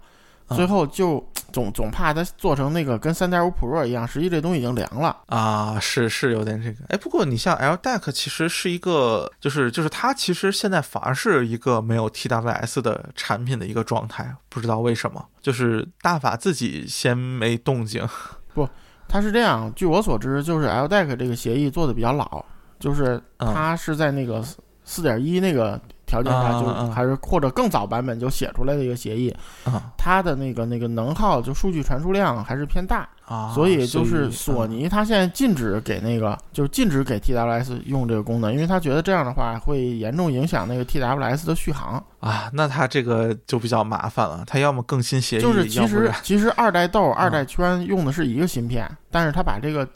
啊。最后就总总怕它做成那个跟三点五 Pro 一样，实际这东西已经凉了。啊，是是有点这个，哎，不过你像 L Deck 其实是一个，就是就是它其实现在反而是一个没有 TWS 的产品的一个状态，不知道为什么，就是大法自己先没动静。*laughs* 不它是这样，据我所知，就是 LDEC 这个协议做的比较老，就是嗯。它是在那个四点一那个条件下，就还是或者更早版本就写出来的一个协议，啊。它的那个那个能耗就数据传输量还是偏大，啊，所以就是索嗯。尼它现在禁止给那个就是禁止给 TWS 用这个功能，因为它觉得这样的话会严重影响那个 TWS 的续航。啊，那它这个就比较麻烦了，它要么更新协议，就是其实其实二代豆、二代圈用的是一个芯片，但是它把这个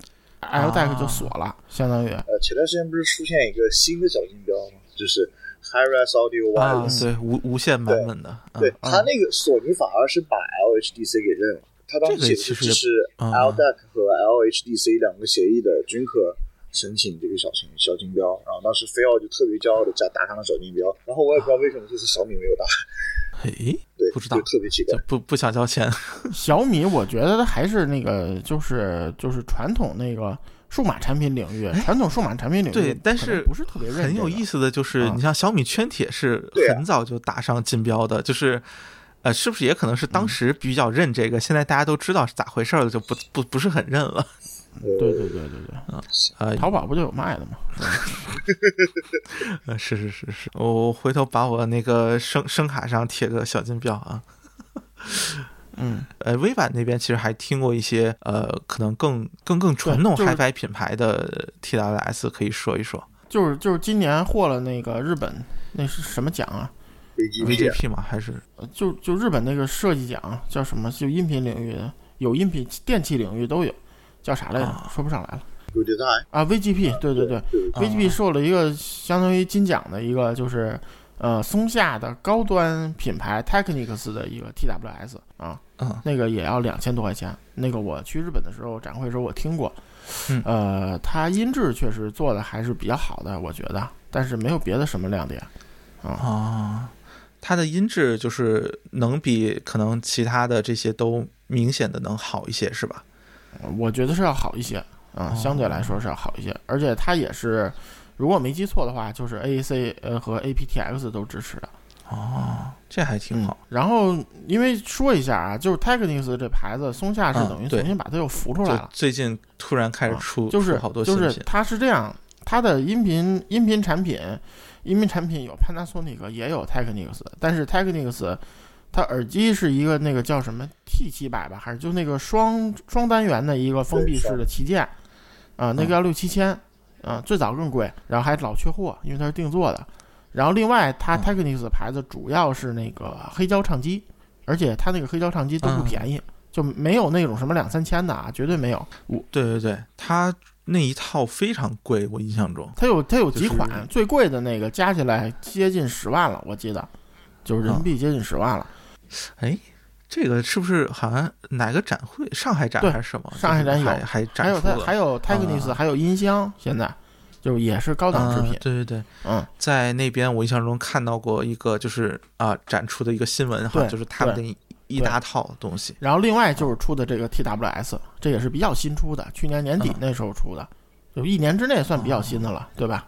LDEC 就锁了，相当于。呃，前段时间不是出现一个新的小金标吗？就是 Hi-Res Audio 啊，Wireless，、对无无线版本的，嗯对它那个索尼反而是把 LHDC 给认了，它当时其实也是支持嗯 LDEC 和 LHDC 两个协议的均可申请这个小金小金标，然后当时飞奥就特别骄傲的加打上了小金标，然后我也不知道为什么这次小米没有打，嘿，对，不知道特别奇怪。不不想交钱 *laughs* 小米，我觉得它还是那个，就是就是传统那个数码产品领域，传统数码产品领域，对但是不是特别认很有意思。的就是，啊你像小米圈铁是很早就打上金标的，就是。呃，是不是也可能是当时比较认这个，现在大家都知道是咋回事了，就不不不是很认了。对对对对对嗯，呃，淘宝不就有卖的吗？*laughs* 是吧呃是是是是，我回头把我那个声声卡上贴个小金标啊。*laughs* 嗯，*laughs* 呃，微版那边其实还听过一些呃，可能更更更传统 HiFi 品牌的 TWS，可以说一说就是就是今年获了那个日本那是什么奖啊？VGP 吗？还是呃就就日本那个设计奖叫什么？就音频领域的，有音频电器领域都有，叫啥来着？啊说不上来了 Design，啊！VGP，对对对，VGP 受了一个相当于金奖的一个就是。呃，松下的高端品牌 Technics 的一个 TWS 啊，嗯那个也要两千多块钱。那个我去日本的时候展会的时候我听过，嗯呃，它音质确实做的还是比较好的，我觉得，但是没有别的什么亮点。啊，它的音质就是能比可能其他的这些都明显的能好一些，是吧？我觉得是要好一些啊，相对来说是要好一些，而且它也是，如果没记错的话，就是 AAC 呃和 aptX 都支持的。哦，这还挺好。然后因为说一下啊，就是 Technics 这牌子，松下是等于重新把它又浮出来就了。最近突然开始啊出，就是好多就是它是这样，它的音频音频产品，音频产品有 Panasonic 也有 Technics，但是 Technics 它耳机是一个那个叫什么 T 七百吧，还是就那个双双单元的一个封闭式的旗舰，啊、那个要六七千，啊，最早更贵，然后还老缺货，因为它是定做的。然后另外，它嗯 Technics 牌子主要是那个黑胶唱机，而且它那个黑胶唱机都不嗯便宜，就没有那种什么两三千的啊，绝对没有。我对对对，它那一套非常贵，我印象中。它有它有几就是款，最贵的那个加起来接近十万了，我记得，就是人民币接近十万了。哎，这个是不是好像哪个展会？上海展还是什么？上海展有还还还有展出了，它还有 Technics，、啊还有音箱，现在就也是高档制品啊。对对对，嗯，在那边我印象中看到过一个就是啊、展出的一个新闻，哈就是他们的一一大套东西。然后另外就是出的这个 TWS，这也是比较新出的，去年年底啊那时候出的，就一年之内算比较新的了，对吧？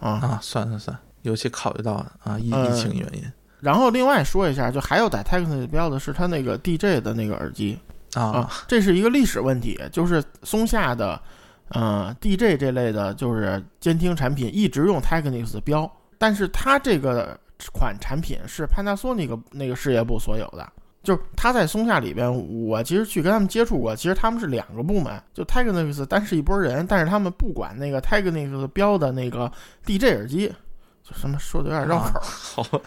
啊，啊，算算算，尤其考虑到啊疫呃疫情原因然后另外说一下，就还有在 Technics 标的是它那个 DJ 的那个耳机，啊。啊，这是一个历史问题，就是松下的，呃，DJ 这类的，就是监听产品一直用 Technics 标，但是它这个款产品是 Panasonic 那个事业部所有的，就是它在松下里边，我其实去跟他们接触过，其实他们是两个部门，就 Technics 单是一拨人，但是他们不管那个 Technics 标的那个 DJ 耳机，就什么说的有点绕口 *laughs* 好，啊、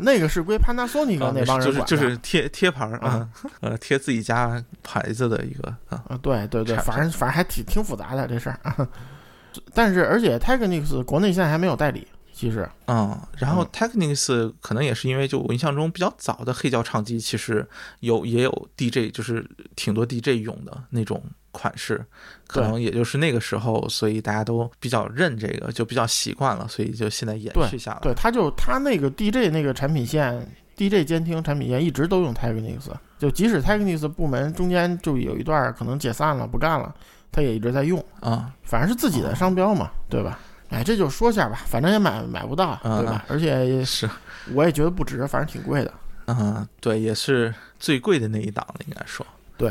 那个是归 Panasonic 啊那帮人就是。就是贴贴牌儿啊啊，呃，贴自己家牌子的一个啊，啊，对对对，反正反正还挺挺复杂的这事儿啊。*laughs* 但是而且 Technics 国内现在还没有代理，其实嗯，然后嗯 Technics 可能也是因为就我印象中比较早的黑胶唱机，其实有也有 DJ，就是挺多 DJ 用的那种款式，可能也就是那个时候，所以大家都比较认这个，就比较习惯了，所以就现在延对续下来。对，它就它那个 DJ 那个产品线，DJ 监听产品线一直都用 Technics，就即使 Technics 部门中间就有一段儿可能解散了不干了，它也一直在用，啊，反正是自己的商标嘛，对吧？哎，这就说下吧，反正也买买不到，对吧？而且也是，我也觉得不值，反正挺贵的。嗯，对，也是最贵的那一档了，应该说。对。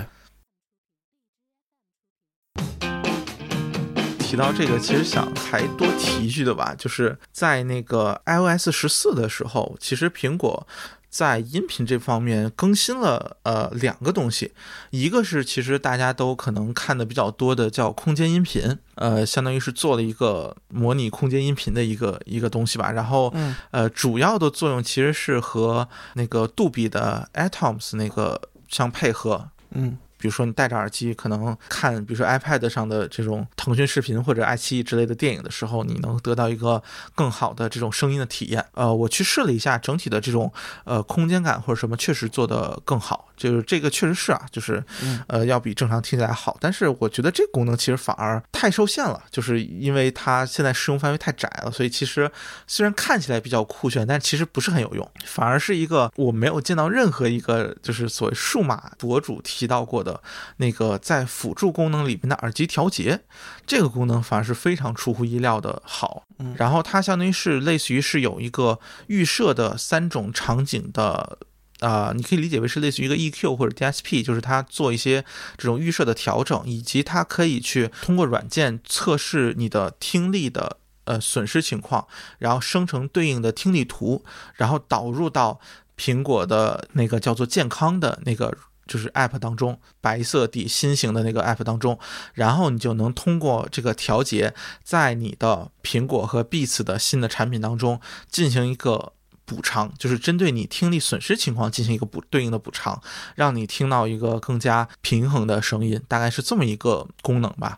提到这个，其实想还多提一句的吧，就是在那个 iOS 十四的时候，其实苹果在音频这方面更新了呃两个东西，一个是其实大家都可能看的比较多的叫空间音频，呃，相当于是做了一个模拟空间音频的一个一个东西吧，然后嗯呃，主要的作用其实是和那个杜比的 Atoms 那个相配合。嗯比如说你戴着耳机，可能看，比如说 iPad 上的这种腾讯视频或者爱奇艺之类的电影的时候，你能得到一个更好的这种声音的体验。呃，我去试了一下，整体的这种呃空间感或者什么，确实做得更好。就是这个确实是啊，就是嗯呃要比正常听起来好。但是我觉得这个功能其实反而太受限了，就是因为它现在适用范围太窄了，所以其实虽然看起来比较酷炫，但其实不是很有用，反而是一个我没有见到任何一个就是所谓数码博主提到过的那个在辅助功能里面的耳机调节，这个功能反而是非常出乎意料的好。嗯然后它相当于是类似于是有一个预设的三种场景的。啊、你可以理解为是类似于一个 EQ 或者 DSP，就是它做一些这种预设的调整，以及它可以去通过软件测试你的听力的呃损失情况，然后生成对应的听力图，然后导入到苹果的那个叫做健康的那个就是 App 当中，白色底心型的那个 App 当中，然后你就能通过这个调节，在你的苹果和 Beats 的新的产品当中进行一个。补偿就是针对你听力损失情况进行一个补对应的补偿，让你听到一个更加平衡的声音，大概是这么一个功能吧。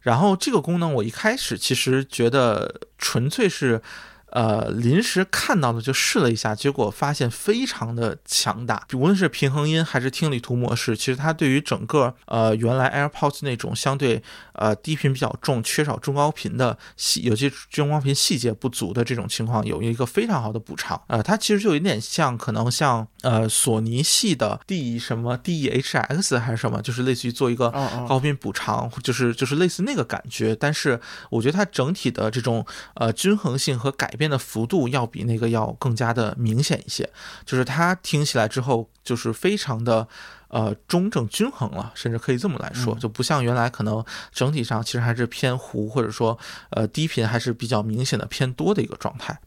然后这个功能我一开始其实觉得纯粹是，呃，临时看到的就试了一下，结果发现非常的强大，无论是平衡音还是听力图模式，其实它对于整个呃原来 AirPods 那种相对呃低频比较重、缺少中高频的细，有些中高频细节不足的这种情况，有一个非常好的补偿。呃，它其实就有点像，可能像呃索尼系的 D 什么 DEHX 还是什么，就是类似于做一个高频补偿，就是就是类似那个感觉。但是我觉得它整体的这种呃均衡性和改变的幅度要比那个要更加的明显一些，就是它听起来之后就是非常的。呃，中正均衡了，甚至可以这么来说，就不像原来可能整体上其实还是偏糊，或者说呃低频还是比较明显的偏多的一个状态。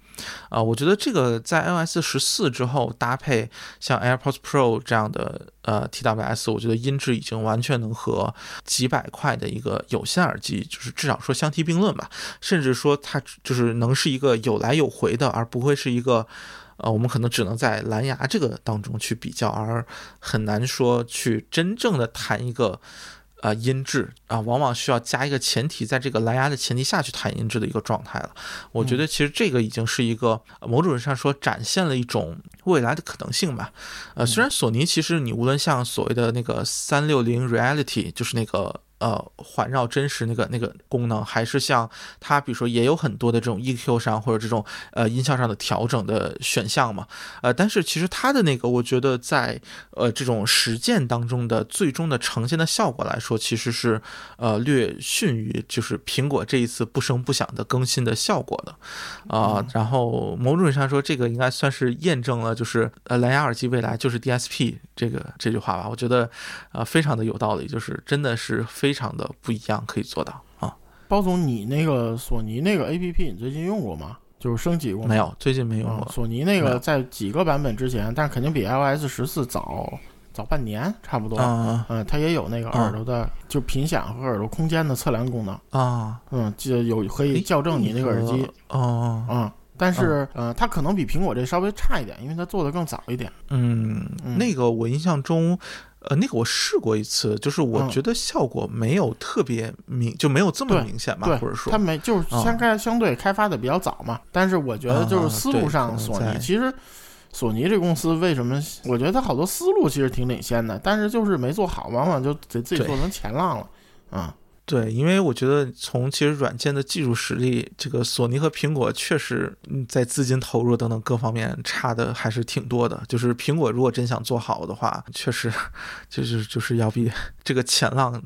啊、我觉得这个在 iOS 十四之后搭配像 AirPods Pro 这样的呃 TWS，我觉得音质已经完全能和几百块的一个有线耳机，就是至少说相提并论吧，甚至说它就是能是一个有来有回的，而不会是一个。呃，我们可能只能在蓝牙这个当中去比较，而很难说去真正的谈一个呃音质啊，往往需要加一个前提，在这个蓝牙的前提下去谈音质的一个状态了。我觉得其实这个已经是一个呃某种意义上说展现了一种未来的可能性吧。呃，虽然索尼其实你无论像所谓的那个三六零 Reality，就是那个。呃，环绕真实那个那个功能，还是像它，比如说也有很多的这种 EQ 上或者这种呃音效上的调整的选项嘛，呃，但是其实它的那个，我觉得在呃这种实践当中的最终的呈现的效果来说，其实是呃略逊于就是苹果这一次不声不响的更新的效果的，啊、然后某种意义上说，这个应该算是验证了就是呃蓝牙耳机未来就是 DSP 这个这句话吧，我觉得啊、非常的有道理，就是真的是非常的不一样，可以做到啊。包总，你那个索尼那个 A P P 你最近用过吗？就是升级过吗？没有，最近没用嗯过。索尼那个在几个版本之前，但肯定比 iOS 十四早早半年差不多。嗯嗯，它也有那个耳朵的，就频响和耳朵空间的测量功能。啊，嗯，就有可以校正你那个耳机。哦，嗯，但是呃，它可能比苹果这稍微差一点，因为它做的更早一点。嗯，嗯那个我印象中，呃，那个我试过一次，就是我嗯觉得效果没有特别明，就没有这么明显吧，或者，说它没就是啊相开相对开发的比较早嘛。但是我觉得就是思路上，索尼其实。索尼这公司为什么？我觉得它好多思路其实挺领先的，但是就是没做好，往往就给自己做成前浪了。啊、对，因为我觉得从其实软件的技术实力，这个索尼和苹果确实在资金投入等等各方面差的还是挺多的。就是苹果如果真想做好的话，确实就是就是要比这个前浪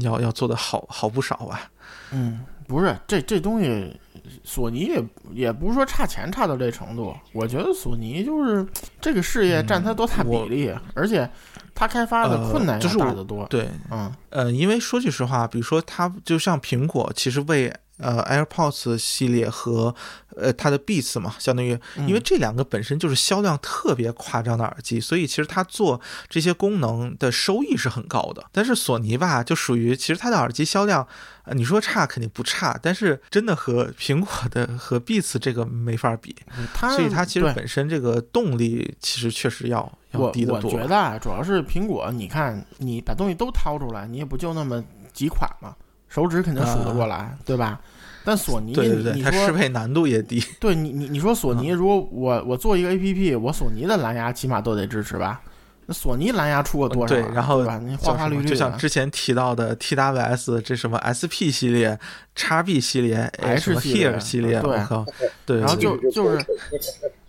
要要做的好好不少吧。嗯，不是，这这东西，索尼也也不是说差钱差到这程度。我觉得索尼就是这个事业占他多大比例，而且他开发的呃困难就是大得多。对，嗯呃，因为说句实话，比如说他就像苹果，其实为呃 AirPods 系列和呃它的 Beats 嘛，相当于因为嗯这两个本身就是销量特别夸张的耳机，所以其实它做这些功能的收益是很高的。但是索尼吧，就属于其实它的耳机销量，呃，你说差肯定不差，但是真的和苹果的和 Beats 这个没法比，它所以它其实本身这个动力其实确实要要我我低得多。觉得啊，主要是苹果，你看你把东西都掏出来，你也不就那么几款嘛，手指肯定数得过来，对吧？但索尼，啊对对对，你它适配难度也低。对你你你说索尼，如果我我做一个 A P P，我索尼的蓝牙起码都得支持吧？那索尼蓝牙出过多少然后对吧？那花花绿绿的，就像之前提到的 TWS 这什么 SP 系列、XB 系列、哎 H 什么系列 Here 系列，对我靠，*laughs* 对，然后就就是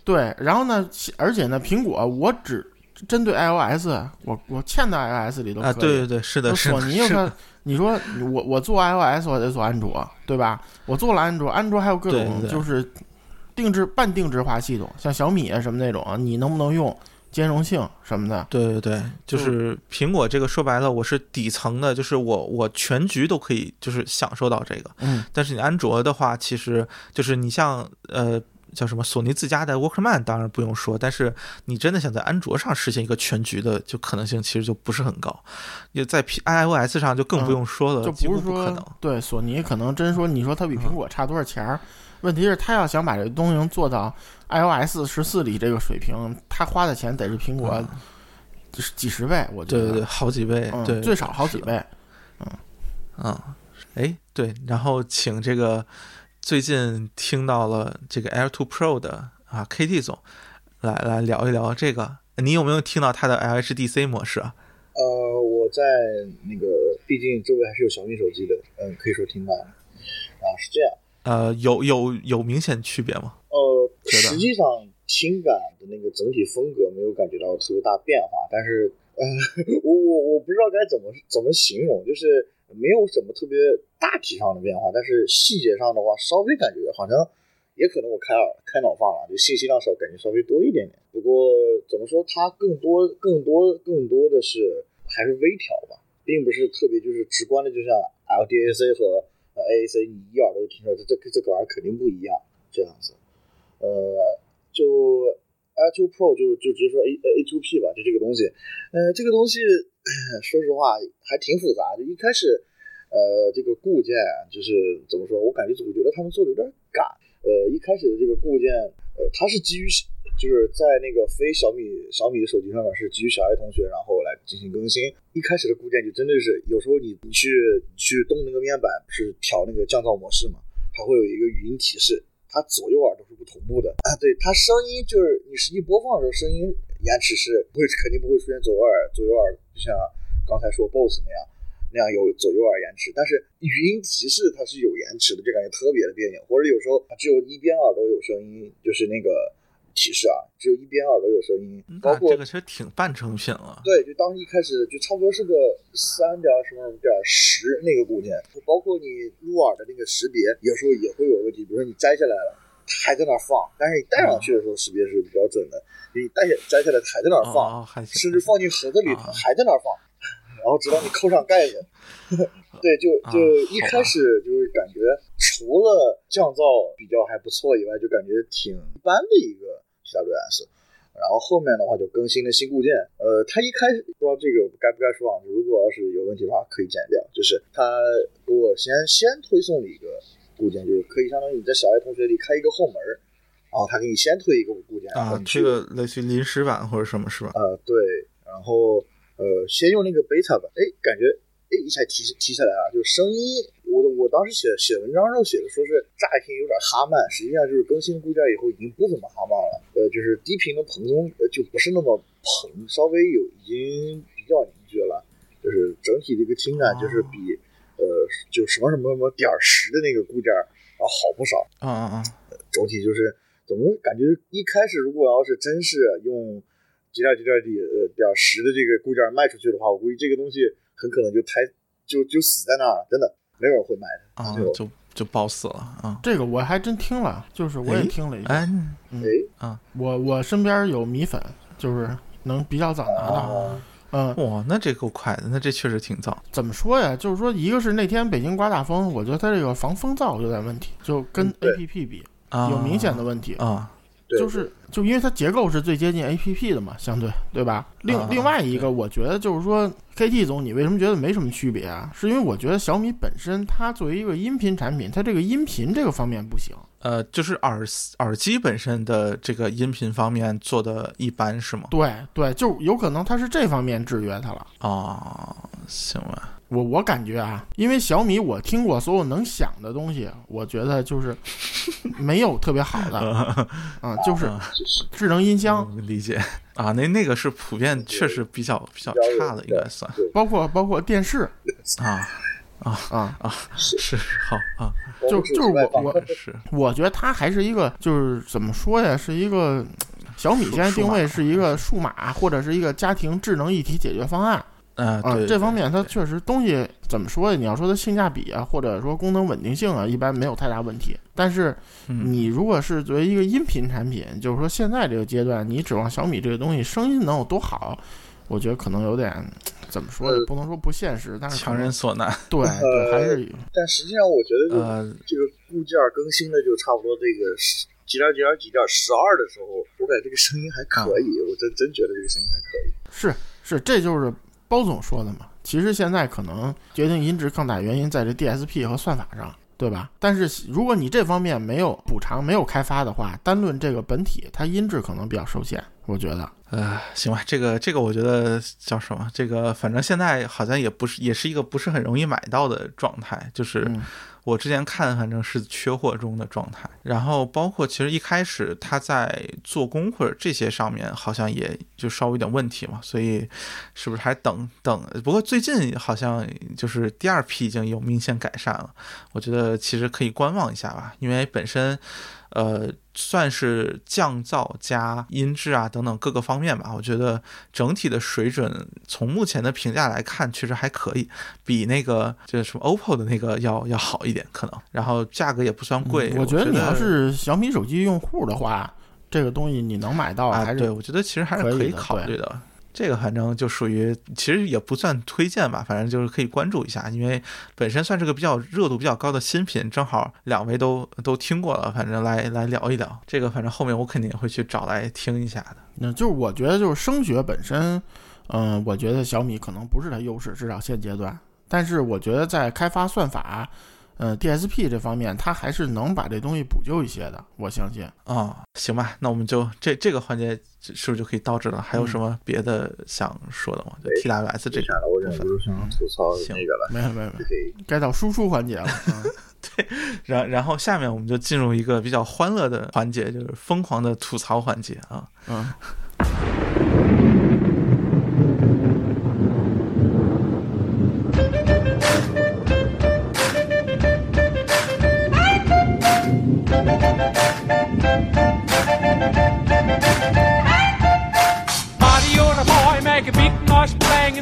对，然后呢，而且呢，苹果我只针对 iOS，我我嵌到 iOS 里都可以。啊，对对对，是的，是的，你说我我做 iOS，我得做安卓，对吧？我做了安卓，安卓还有各种就是定制半定制化系统，像小米啊什么那种啊，你能不能用兼容性什么的？对对对，就就是苹果这个说白了，我是底层的，就是我我全局都可以就是享受到这个，嗯，但是你安卓的话，其实就是你像呃。叫什么？索尼自家的 Walkman 当然不用说，但是你真的想在安卓上实现一个全局的，就可能性其实就不是很高。也在 P iOS 上就更不用说了，嗯就几不是不可能。对索尼可能真说你说它比苹果差多少钱儿？问题是他要想把这个东西做到 iOS 十四里这个水平，他花的钱得是苹果嗯就是几十倍，我觉得，对对对，好几倍，嗯，对，最少好几。倍。嗯，哎，对，然后请这个最近听到了这个 Air Two Pro 的啊 KT 总来来聊一聊这个，你有没有听到它的 LHDC 模式啊？呃，我在那个，毕竟周围还是有小米手机的，嗯，可以说听到了。啊，是这样，呃，有有有明显区别吗？呃，实际上听感的那个整体风格没有感觉到特别大变化，但是，呃，*laughs* 我我我不知道该怎么怎么形容，就是没有什么特别大体上的变化，但是细节上的话，稍微感觉好像，也可能我开耳开脑放了，就信息量少，感觉稍微多一点点。不过怎么说，它更多更多更多的是还是微调吧，并不是特别就是直观的，就像 LDAC 和 AAC，你一耳朵听出来，这这这玩意儿肯定不一样，这样子。呃，就 Air Two Pro 就就直接说 A A Two P 吧，就这个东西。呃，这个东西 *clears throat* 说实话还挺复杂，就一开始，呃，这个固件就是怎么说，我感觉总觉得他们做的有点赶。呃，一开始的这个固件，呃，它是基于就是在那个非小米小米的手机上面是基于小爱同学，然后来进行更新。一开始的固件就真的是有时候你你去去动那个面板，是调那个降噪模式嘛，它会有一个语音提示，它左右耳都是不同步的啊。对，它声音就是你实际播放的时候，声音延迟是不会肯定不会出现左右耳左右耳，像刚才说 BOSS 那样那样有左右耳延迟，但是语音提示它是有延迟的，就感觉特别的别扭。或者有时候它只有一边耳朵有声音，就是那个提示啊，只有一边耳朵有声音，包括那这个其实挺半成品了。对，就当时一开始就差不多是个三点什么点十那个固件，就包括你入耳的那个识别，有时候也会有问题。比如说你摘下来了，它还在那儿放，但是你戴上去的时候识别是比较准的。你戴下摘下来，还在那儿放，哦，甚至放进盒子里，还在那儿放，然后直到你扣上盖子。*laughs* 对，就啊就一开始就是感觉除了降噪比较还不错以外，就感觉挺一般的一个 TWS。然后后面的话就更新了新固件，呃，他一开始不知道这个该不该说啊，如果要是有问题的话可以剪掉。就是他给我先先推送了一个固件，就是可以相当于你在小爱同学里开一个后门儿，然后他给你先推一个固件，啊这个类似于临时版或者什么是吧？呃，对，然后呃，先用那个 beta 吧，哎，感觉哎一下提提起来啊，就声音，我我当时写写文章时候写的说是乍一听有点哈慢，实际上就是更新固件以后已经不怎么哈慢了，呃，就是低频的蓬松呃就不是那么蓬，稍微有已经比较凝聚了，就是整体的一个听感就是比、呃就什么什么什么点儿十的那个固件儿要好不少。啊啊啊！总体就是怎么？感觉一开始如果要是真是用几点几点几呃点十的这个固件卖出去的话，我估计这个东西很可能就太就就死在那儿了，真的没有人会买的。啊就就爆死了啊！这个我还真听了，就是我也哎听了一下。哎，哎，我我身边有米粉，就是能比较早拿到。啊，嗯，哇，那这够快的，那这确实挺早。怎么说呀？就是说，一个是那天北京刮大风，我觉得它这个防风噪有点问题，就跟嗯对 A P P 比啊，有明显的问题。啊对就是就因为它结构是最接近 A P P 的嘛，相对对吧？另、啊另外一个，我觉得就是说，K T 总，你为什么觉得没什么区别啊？是因为我觉得小米本身它作为一个音频产品，它这个音频这个方面不行。呃，就是耳耳机本身的这个音频方面做的一般是吗？对对，就有可能它是这方面制约它了。啊，行吧，我我感觉啊，因为小米我听过所有能想的东西，我觉得就是 *laughs* 没有特别好的 *laughs* 啊，就是就是智能音箱，嗯理解。啊，那那个是普遍确实比较比较差的，应该算，包括包括电视啊啊，*laughs* 啊啊，是好啊，就就是我我是我觉得它还是一个就是怎么说呀，是一个小米现在定位是一个数码或者是一个家庭智能一体解决方案啊，啊对，，这方面它确实东西怎么说呀？你要说它性价比啊，或者说功能稳定性啊，一般没有太大问题。但是嗯你如果是作为一个音频产品，就是说现在这个阶段，你指望小米这个东西声音能有多好，我觉得可能有点怎么说呢？呃不能说不现实，但是强人所难，对对，还是但实际上我觉得就呃，这个固件更新的就差不多这个十几点几点几点十二的时候，我感觉这个声音还可以，我真真觉得这个声音还可以。是是，这就是包总说的嘛。其实现在可能决定音质更大原因在这 DSP 和算法上，对吧？但是如果你这方面没有补偿、没有开发的话，单论这个本体，它音质可能比较受限，我觉得。呃，行吧，这个这个我觉得叫什么？这个反正现在好像也不是，也是一个不是很容易买到的状态。就是嗯我之前看反正是缺货中的状态。然后包括其实一开始它在做工或者这些上面好像也就稍微有点问题嘛，所以是不是还等等？不过最近好像就是第二批已经有明显改善了，我觉得其实可以观望一下吧，因为本身。呃，算是降噪加音质啊等等各个方面吧，我觉得整体的水准从目前的评价来看，确实还可以，比那个就是什么 OPPO 的那个要要好一点可能，然后价格也不算贵。我觉得你要是小米手机用户的话，这个东西你能买到啊，还是对我觉得其实还是可以考虑的。这个反正就属于，其实也不算推荐吧，反正就是可以关注一下，因为本身算是个比较热度比较高的新品，正好两位都都听过了，反正来来聊一聊这个，反正后面我肯定也会去找来听一下的。那就是我觉得就是声学本身，嗯，我觉得小米可能不是它优势，至少现阶段。但是我觉得在开发算法。呃，DSP 这方面，它还是能把这东西补救一些的，我相信。啊，行吧，那我们就这这个环节是不是就可以到这了？还有什么别的想说的吗？就 TWS 这个，我忍不住想吐槽那个了。没有没有没有，该到输出环节了。*laughs* 对，然然后下面我们就进入一个比较欢乐的环节，就是疯狂的吐槽环节啊。嗯。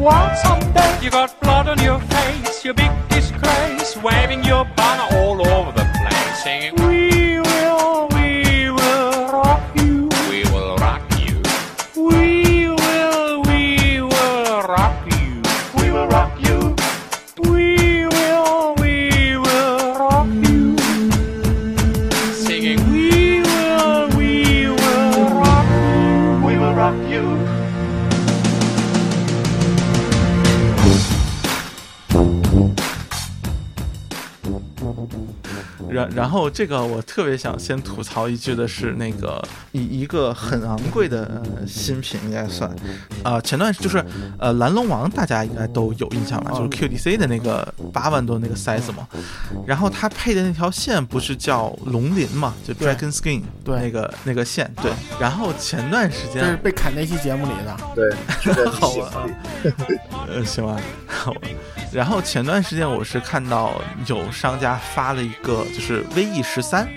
want someday. You got 这个我特别想先吐槽一句的是那个一一个很昂贵的新品应该算，啊前段就是呃蓝龙王大家应该都有印象吧，就是 QDC 的那个八万多那个塞子嘛，然后它配的那条线不是叫龙鳞嘛，就 Dragon Skin 对。那个那个线对，然后前段时间这是被砍那期节目里的，对，*laughs* 好啊，*laughs* 呃行吧，好。然后前段时间我是看到有商家发了一个，就是 VE 十三，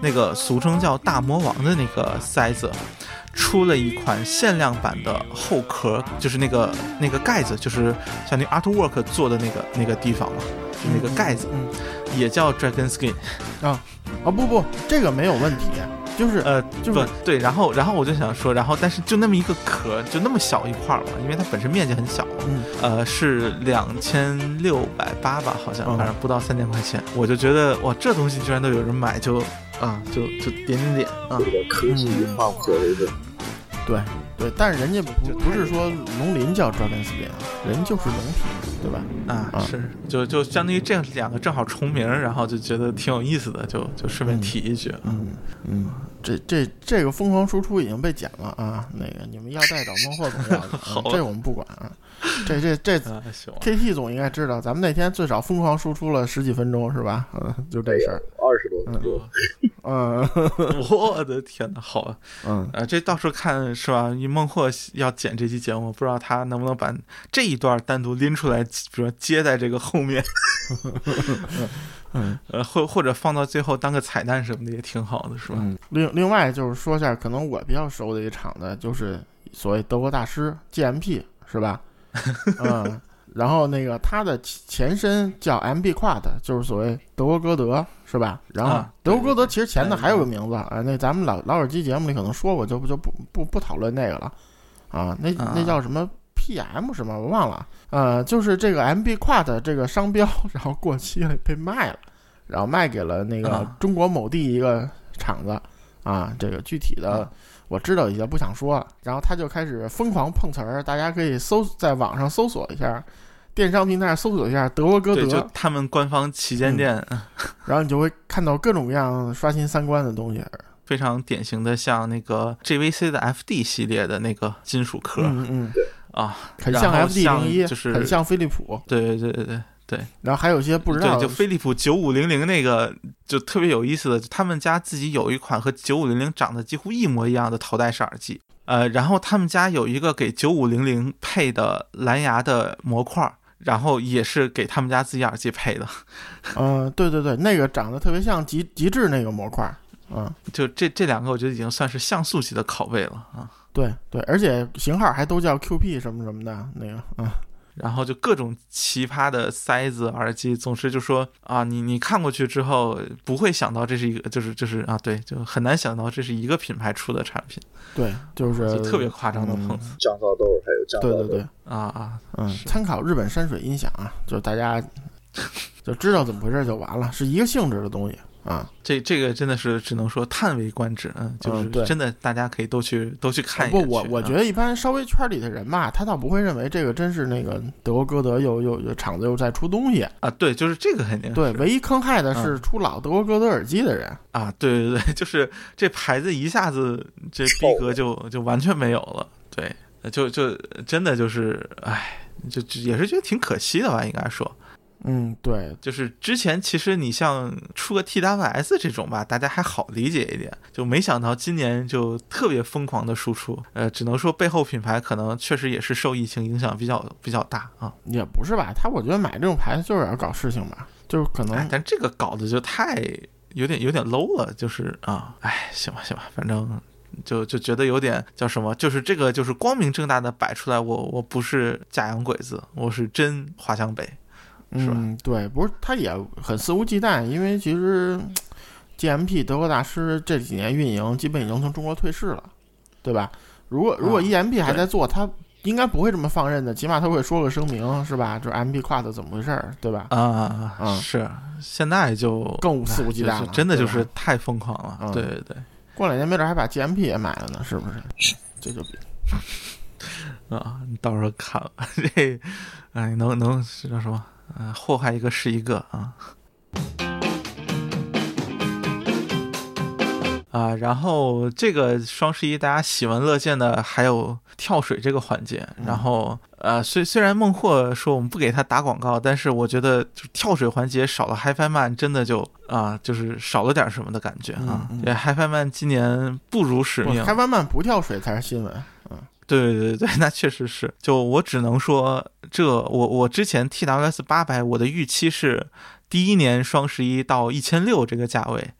那个俗称叫大魔王的那个塞子，出了一款限量版的后壳，就是那个那个盖子，就是像那 Artwork 做的那个那个地方嘛，就那个盖子，嗯，也叫 Dragon Skin 啊啊不不，这个没有问题。就是呃，就是对，然后然后我就想说，然后但是就那么一个壳，就那么小一块嘛，因为它本身面积很小嘛，嗯，呃，是两千六百八吧，好像反正不到三千块钱，我就觉得哇，这东西居然都有人买，就啊，就就点点点啊，这个科技化不可为的，对对，但是人家不不是说龙鳞叫 Dragon Skin，人就是龙皮。对吧？啊，是，就就相当于这两个正好重名，然后就觉得挺有意思的，就就顺便提一句。嗯嗯，这这这个疯狂输出已经被剪了啊！那个你们要带找孟获总要的，*laughs* 这我们不管啊。这这这 KT 总应该知道，咱们那天最少疯狂输出了十几分钟，是吧？嗯，就这事儿，二十多分钟。嗯，*laughs* 我的天哪，好啊，嗯啊，这到时候看是吧？你孟获要剪这期节目，不知道他能不能把这一段单独拎出来。比如说接在这个后面，*laughs* 嗯，呃，或或者放到最后当个彩蛋什么的也挺好的，是吧？另另外就是说一下，可能我比较熟的一场的，就是所谓德国大师 GMP，是吧？*laughs* 嗯，然后那个他的前身叫 MB Quad，就是所谓德国歌德，是吧？然后德国歌德其实前头还有个名字啊，那咱们老老耳机节目里可能说过，就不就不不不讨论那个了啊。那那叫什么？PM 什么我忘了，呃，就是这个 MB Quad 这个商标，然后过期了被卖了，然后卖给了那个啊。中国某地一个厂子啊，这个具体的啊。我知道一些，不想说了。然后他就开始疯狂碰瓷儿，大家可以搜在网上搜索一下，电商平台上搜索一下德国歌德，他们官方旗嗯舰店，然后你就会看到各种各样刷新三观的东西。非常典型的像那个 JVC 的 FD 系列的那个金属壳、嗯嗯，啊，很像 FD 零一，就是很像飞利浦。对对对对对然后还有一些不知道对，就飞利浦九五零零那个就特别有意思的，他们家自己有一款和九五零零长得几乎一模一样的头戴式耳机，呃，然后他们家有一个给九五零零配的蓝牙的模块。然后也是给他们家自己耳机配的，嗯、对对对，那个长得特别像极极致那个模块，嗯，就这这两个，我觉得已经算是像素级的拷贝了啊。对对，而且型号还都叫 QP 什么什么的，那个，嗯，然后就各种奇葩的塞子、耳机，总之就说啊，你你看过去之后不会想到这是一个，就是就是啊，对，就很难想到这是一个品牌出的产品，对，就是就特别夸张的碰嗯瓷降噪豆还有降噪豆，对对对，啊啊，嗯，参考日本山水音响啊，就大家 *laughs* 就知道怎么回事就完了，是一个性质的东西啊。这这个真的是只能说叹为观止，嗯，就是真的大家可以都去都去看一不，眼去。我我啊觉得一般稍微圈里的人吧，他倒不会认为这个真是那个德国歌德又又又厂子又在出东西。啊，对，就是这个肯定对，唯一坑害的是出老德国歌德耳机的人。啊，对对对，*laughs* 就是这牌子一下子这逼格就就完全没有了，对，就就真的就是，哎，就就也是觉得挺可惜的吧，应该说。嗯，对，就是之前其实你像出个 TWS 这种吧，大家还好理解一点，就没想到今年就特别疯狂的输出，呃，只能说背后品牌可能确实也是受疫情影响比较比较大啊，也不是吧？他我觉得买这种牌子就是要搞事情吧，就是可能哎，但这个搞的就太有点有点 low 了，就是啊，哎，行吧行吧，反正。就就觉得有点叫什么，就是这个就是光明正大的摆出来我，我不是假洋鬼子，我是真华强北，是吧嗯，对，不是他也很肆无忌惮，因为其实 GMP 德国大师这几年运营基本已经从中国退市了，对吧？如果如果啊 EMP 还在做，他应该不会这么放任的，起码他会说个声明，是吧？就是 MP 跨的怎么回事儿，对吧？啊，嗯是现在就更肆无忌惮了是真的就是太疯狂了，嗯对对对，过两年没准还把 GMP 也买了呢，是不是？这就比 *laughs* 啊，你到时候看了 *laughs* 这，哎，能能是叫什么？啊，祸害一个是一个啊。啊，然后这个双十一大家喜闻乐见的还有跳水这个环节，然后呃，虽虽然孟获说我们不给他打广告，但是我觉得就跳水环节少了 HiFi Man，真的就啊，就是少了点什么的感觉啊。嗯嗯对，HiFi Man 今年不辱使命，，HiFi Man 不跳水才是新闻。嗯对对对对，*laughs* 那确实是。就我只能说，这我我之前 TWS 八百，我的预期是第一年双十一到一千六这个价位，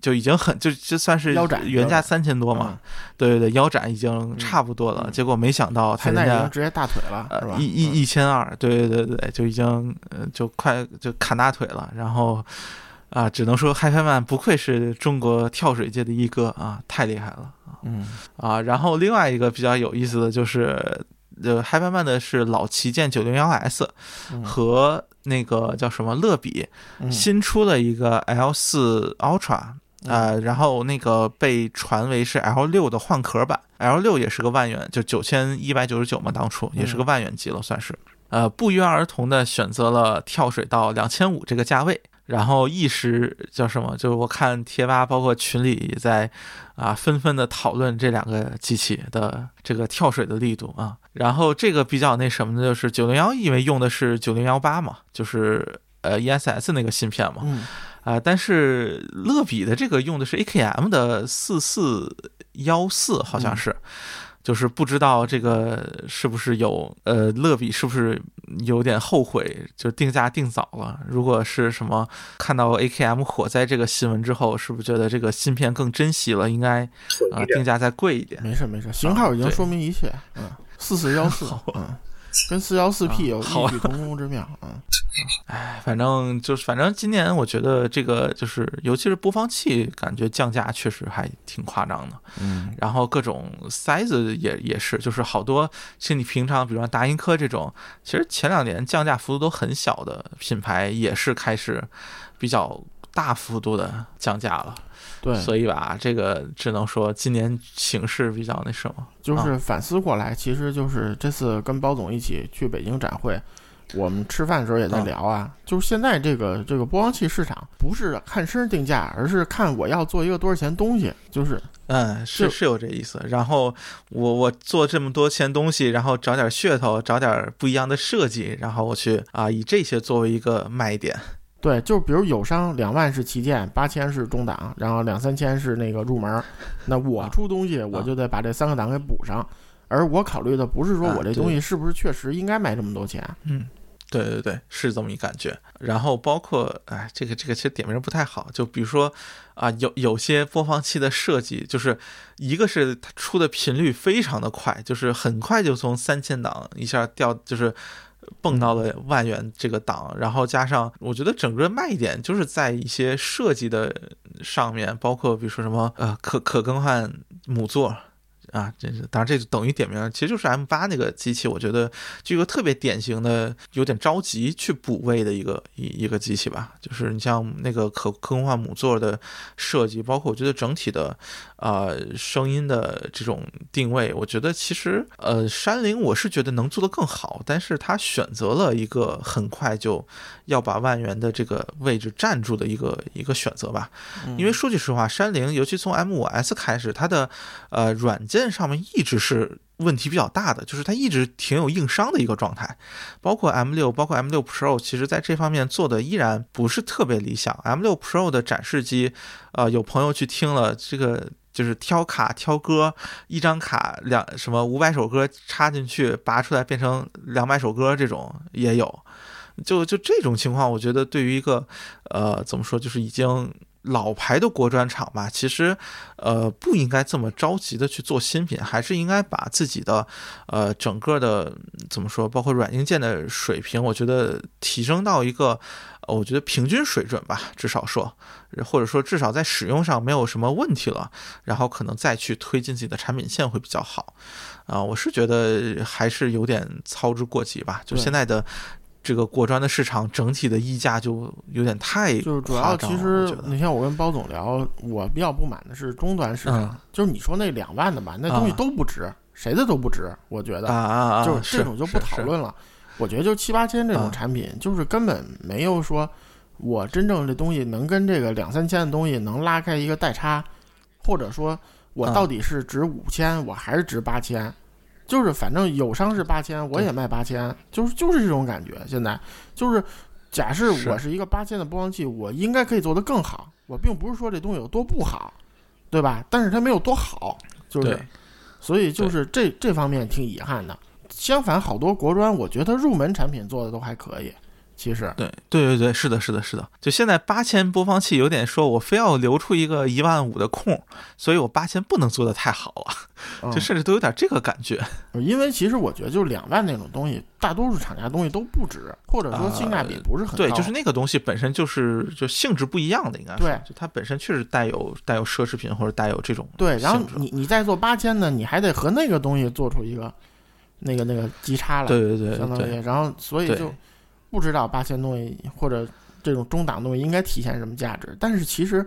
就已经很就就算是腰斩原价腰三千多嘛。对对对，腰斩已经差不多了。嗯结果没想到他现人家在已经直接大腿了，是吧？呃一一嗯一千二，对对对对，就已经呃就快就砍大腿了。然后啊，只能说 HiFi Man 不愧是中国跳水界的一哥啊，太厉害了。嗯。啊，然后另外一个比较有意思的就是，呃，HiFi Man 的是老旗舰九零幺 S 嗯。和那个叫什么乐比嗯。新出了一个 L 四 Ultra，呃，然后那个被传为是 L 六的换壳版，L 六也是个万元，就九千一百九十九嘛，当初也是个万元机了，算是。呃，不约而同的选择了跳水到两千五这个价位，然后一时叫什么？就是我看贴吧，包括群里也在啊纷纷的讨论这两个机器的这个跳水的力度啊。然后这个比较那什么的，就是九零幺，因为用的是九零幺八嘛，就是呃 ESS 那个芯片嘛，嗯啊、但是乐比的这个用的是 AKM 的四四幺四，好像是，就是不知道这个是不是有呃乐比是不是有点后悔，就定价定早了。如果是什么看到 AKM 火灾这个新闻之后，是不是觉得这个芯片更珍惜了，应该啊、定。价再贵一点？没事没事，型号已经说明一切。嗯，四四幺四。*laughs* 嗯跟四幺四 P 有异曲同工之妙啊。*laughs* 哎反正就是，反正今年我觉得这个就是，尤其是播放器，感觉降价确实还挺夸张的。嗯，然后各种塞子也也是，就是好多是你平常，比如说达音科这种，其实前两年降价幅度都很小的品牌，也是开始比较大幅度的降价了。对，所以吧，这个只能说今年形势比较那什么。就是反思过来，其实就是这次跟包总一起去北京展会，我们吃饭的时候也在聊啊，就是现在这个这个播放器市场不是看声定价，而是看我要做一个多少钱东西，就是嗯，是是有这意思。然后我我做这么多钱东西，然后找点噱头，找点不一样的设计，然后我去啊，以这些作为一个卖点。对，就比如友商两万是旗舰，八千是中档，然后两三千是那个入门儿，那我出东西我就得把这三个档给补上，而我考虑的不是说我这东西是不是确实应该卖这么多钱，嗯，对对对，是这么一感觉。然后包括哎，这个这个其实点名不太好，就比如说啊，有有些播放器的设计，就是一个是它出的频率非常的快，就是很快就从三千档一下掉，就是。蹦到了万元这个档，然后加上我觉得整个卖点就是在一些设计的上面，包括比如说什么呃可可更换母座啊，真是当然这就等于点名，其实就是 M 八那个机器，我觉得就一个特别典型的有点着急去补位的一个一一个机器吧，就是你像那个可可更换母座的设计，包括我觉得整体的呃声音的这种定位，我觉得其实呃山灵我是觉得能做得更好，但是他选择了一个很快就要把万元的这个位置占住的一个一个选择吧，因为说句实话，山灵尤其从 M 五 S 开始，它的呃软件上面一直是问题比较大的，就是它一直挺有硬伤的一个状态。包括 M 6包括 M 6 Pro，其实在这方面做的依然不是特别理想。M 6 Pro 的展示机，呃，有朋友去听了这个。就是挑卡挑歌，一张卡两什么五百首歌插进去，拔出来变成两百首歌，这种也有。就就这种情况，我觉得对于一个呃怎么说，就是已经老牌的国专厂吧，其实呃不应该这么着急的去做新品，还是应该把自己的呃整个的怎么说，包括软硬件的水平，我觉得提升到一个呃我觉得平均水准吧，至少说，或者说至少在使用上没有什么问题了，然后可能再去推进自己的产品线会比较好。啊、我是觉得还是有点操之过急吧，就现在的。这个国专的市场整体的溢价就有点太就是主要其实我觉得你像我跟包总聊，我比较不满的是中端市场，嗯就是你说那两万的吧，那东西啊都不值，谁的都不值，我觉得。啊啊啊，就是这种就不讨论了。我觉得就七八千这种啊产品，就是根本没有说我真正这东西能跟这个两三千的东西能拉开一个代差，或者说我啊到底是值五千，我还是值八千，就是反正友商是八千，我也卖八千，就是就是这种感觉。现在就是假设我是一个八千的播放器，我应该可以做得更好。我并不是说这东西有多不好，对吧？但是它没有多好，就是。所以就是这这方面挺遗憾的。相反，好多国专，我觉得入门产品做的都还可以。其实，对对对对，是的，是的，是的。就现在八千播放器有点说，我非要留出一个一万五的空，所以我八千不能做的太好啊，嗯就甚至都有点这个感觉。*laughs* 因为其实我觉得，就两万那种东西，大多数厂家东西都不值，或者说性价比不是很高。对，就是那个东西本身就是就性质不一样的，应该是对就它本身确实带有带有奢侈品或者带有这种对。然后你你再做八千的，你还得和那个东西做出一个那个那个基差来，对对对对相当于。然后所以就不知道八千东西或者这种中档东西应该体现什么价值。但是其实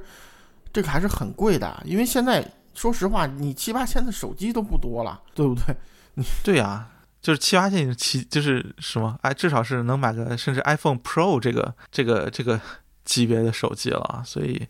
这个还是很贵的，因为现在说实话，你七八千的手机都不多了，对不对？*laughs* 对呀、就是七八千七就是什么哎，至少是能买个甚至 iPhone Pro 这个这个这个级别的手机了，所以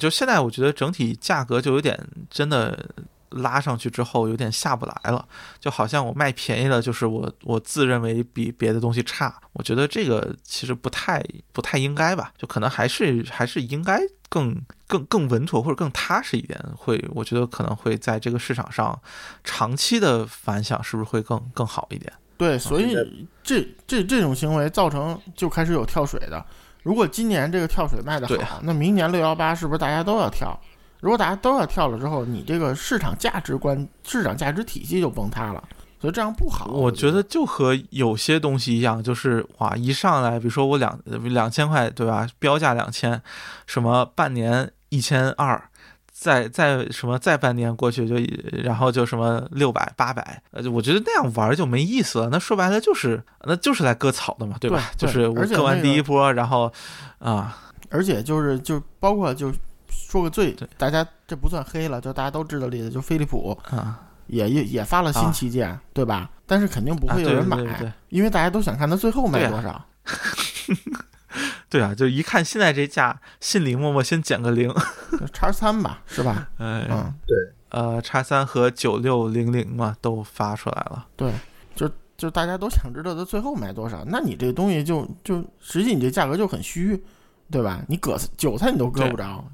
就现在我觉得整体价格就有点真的拉上去之后有点下不来了，就好像我卖便宜了，就是我我自认为比别的东西差，我觉得这个其实不太不太应该吧，就可能还是还是应该更更更稳妥或者更踏实一点，会我觉得可能会在这个市场上长期的反响是不是会更更好一点？对，所以这这这种行为造成就开始有跳水的。如果今年这个跳水卖的对好，那明年六幺八是不是大家都要跳？如果大家都要跳了之后，你这个市场价值观、市场价值体系就崩塌了。所以这样不好。我觉得就和有些东西一样，就是哇，一上来，比如说我两两千块，对吧？标价两千，什么半年一千二，再再什么再半年过去就，然后就什么六百八百，呃，我觉得那样玩就没意思了。那说白了就是，那就是来割草的嘛，对吧？对对就是我割完第一波，然后啊，而且就是就包括就说个最大家这不算黑了，就大家都知道例子，就飞利浦啊，也也也发了新啊旗舰，对吧？但是肯定不会有人买，对对对因为大家都想看它最后卖多少。*laughs* 对啊，就一看现在这价，心里默默先减个零，*laughs* 叉三吧，是吧？哎，嗯，对，呃，叉三和九六零零嘛都发出来了。对，就就大家都想知道它最后卖多少，那你这东西就就实际你这价格就很虚，对吧？你割韭菜你都割不着。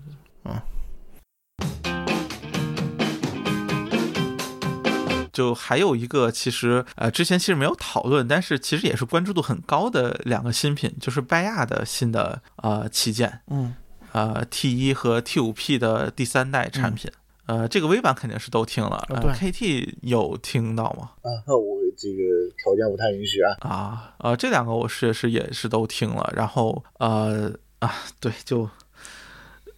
就还有一个，其实呃之前其实没有讨论，但是其实也是关注度很高的两个新品，就是拜亚的新的呃旗舰，嗯，呃 T 一和 T 五 P 的第三代产品。呃，这个微版肯定是都听了，对 KT 有听到吗？啊，那我这个条件不太允许啊。啊，呃，这两个我是是也是都听了，然后呃啊，对，就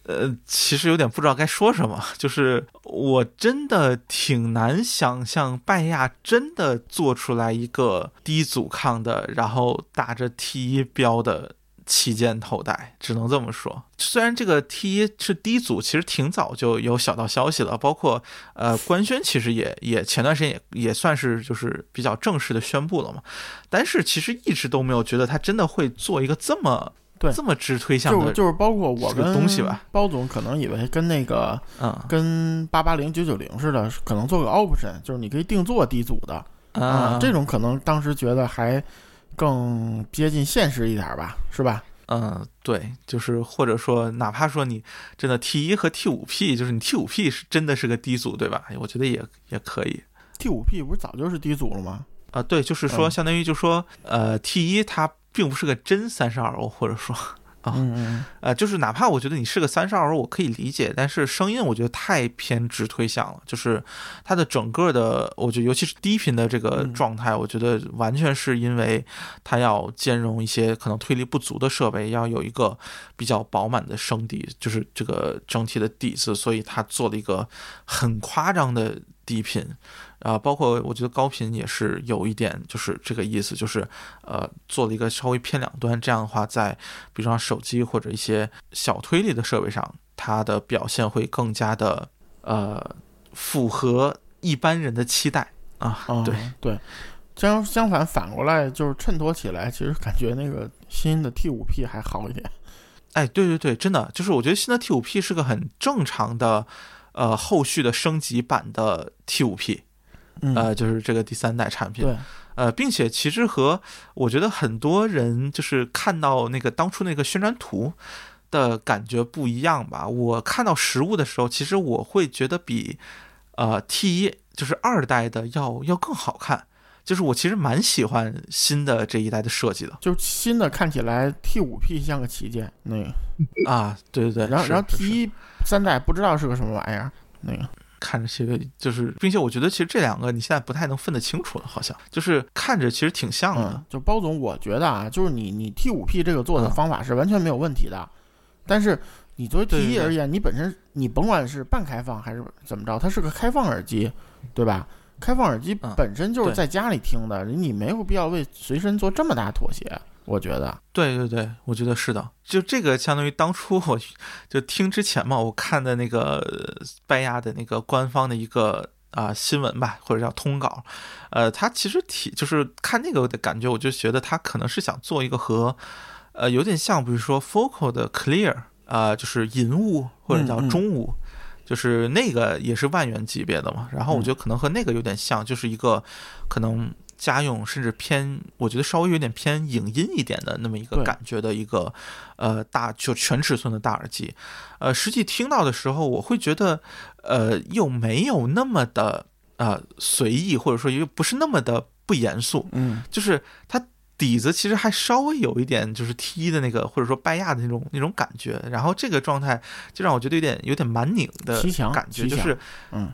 呃，其实有点不知道该说什么，*laughs* 就是我真的挺难想象拜亚真的做出来一个低阻抗的，然后打着 T 一标的。旗舰头戴，只能这么说。虽然这个 T 一是低阻，其实挺早就有小道消息了，包括呃官宣，其实也也前段时间也也算是就是比较正式的宣布了嘛。但是其实一直都没有觉得他真的会做一个这么对这么直推向的，就就是包括我这个跟东西吧包总可能以为跟那个嗯跟八八零九九零似的，可能做个 option，就是你可以定做低阻的啊、啊这种可能当时觉得还更接近现实一点吧，是吧？嗯，对，就是或者说，哪怕说你真的 T 一和 T 五 P，就是你 T 五 P 是真的是个低阻，对吧？哎我觉得也也可以。T 五 P 不是早就是低阻了吗？啊，对，就是说，嗯相当于就说，呃，T 一它并不是个真三十二欧，或者说，啊嗯嗯呃，就是哪怕我觉得你是个三十二欧，我可以理解，但是声音我觉得太偏直推向了，就是它的整个的，我觉得尤其是低频的这个嗯状态，我觉得完全是因为它要兼容一些可能推力不足的设备，要有一个比较饱满的声底，就是这个整体的底子，所以它做了一个很夸张的低频。啊，包括我觉得高频也是有一点，就是这个意思，就是呃，做了一个稍微偏两端，这样的话，在比如说手机或者一些小推力的设备上，它的表现会更加的呃符合一般人的期待啊。嗯，对，对。相相反，反过来就是衬托起来，其实感觉那个新的 T 五 P 还好一点。哎，对对对，真的就是我觉得新的 T 五 P 是个很正常的呃后续的升级版的 T 五 P，嗯，呃，就是这个第三代产品。对，呃，并且其实和我觉得很多人就是看到那个当初那个宣传图的感觉不一样吧。我看到实物的时候，其实我会觉得比呃 T 一就是二代的要要更好看。就是我其实蛮喜欢新的这一代的设计的就新的看起来 T 五 P 像个旗舰那个，啊，对对对，然后然后 T 一三代不知道是个什么玩意儿，那个看着其实就是，并且我觉得其实这两个你现在不太能分得清楚了，好像就是看着其实挺像的。嗯，就包总，我觉得啊，就是你你 T 五 P 这个做的嗯方法是完全没有问题的，但是你作为 T 对对对一而言，你本身你甭管是半开放还是怎么着，它是个开放耳机，对吧？开放耳机嗯本身就是在家里听的，你没有必要为随身做这么大妥协，我觉得。对对对，我觉得是的。就这个相当于当初我就听之前嘛，我看的那个呃拜亚的那个官方的一个啊、新闻吧，或者叫通稿，呃，他其实提就是看那个的感觉，我就觉得他可能是想做一个和呃有点像，比如说 Focal 的 Clear 啊、就是银雾或者叫嗯嗯中雾。就是那个也是万元级别的嘛，然后我觉得可能和那个有点像，就是一个可能家用甚至偏，我觉得稍微有点偏影音一点的那么一个感觉的一个呃大就全尺寸的大耳机，呃，实际听到的时候，我会觉得呃又没有那么的呃随意，或者说又不是那么的不严肃，嗯，就是它底子其实还稍微有一点就是 T 一的那个或者说拜亚的那种那种感觉，然后这个状态就让我觉得有点有点蛮拧的感觉，就是嗯，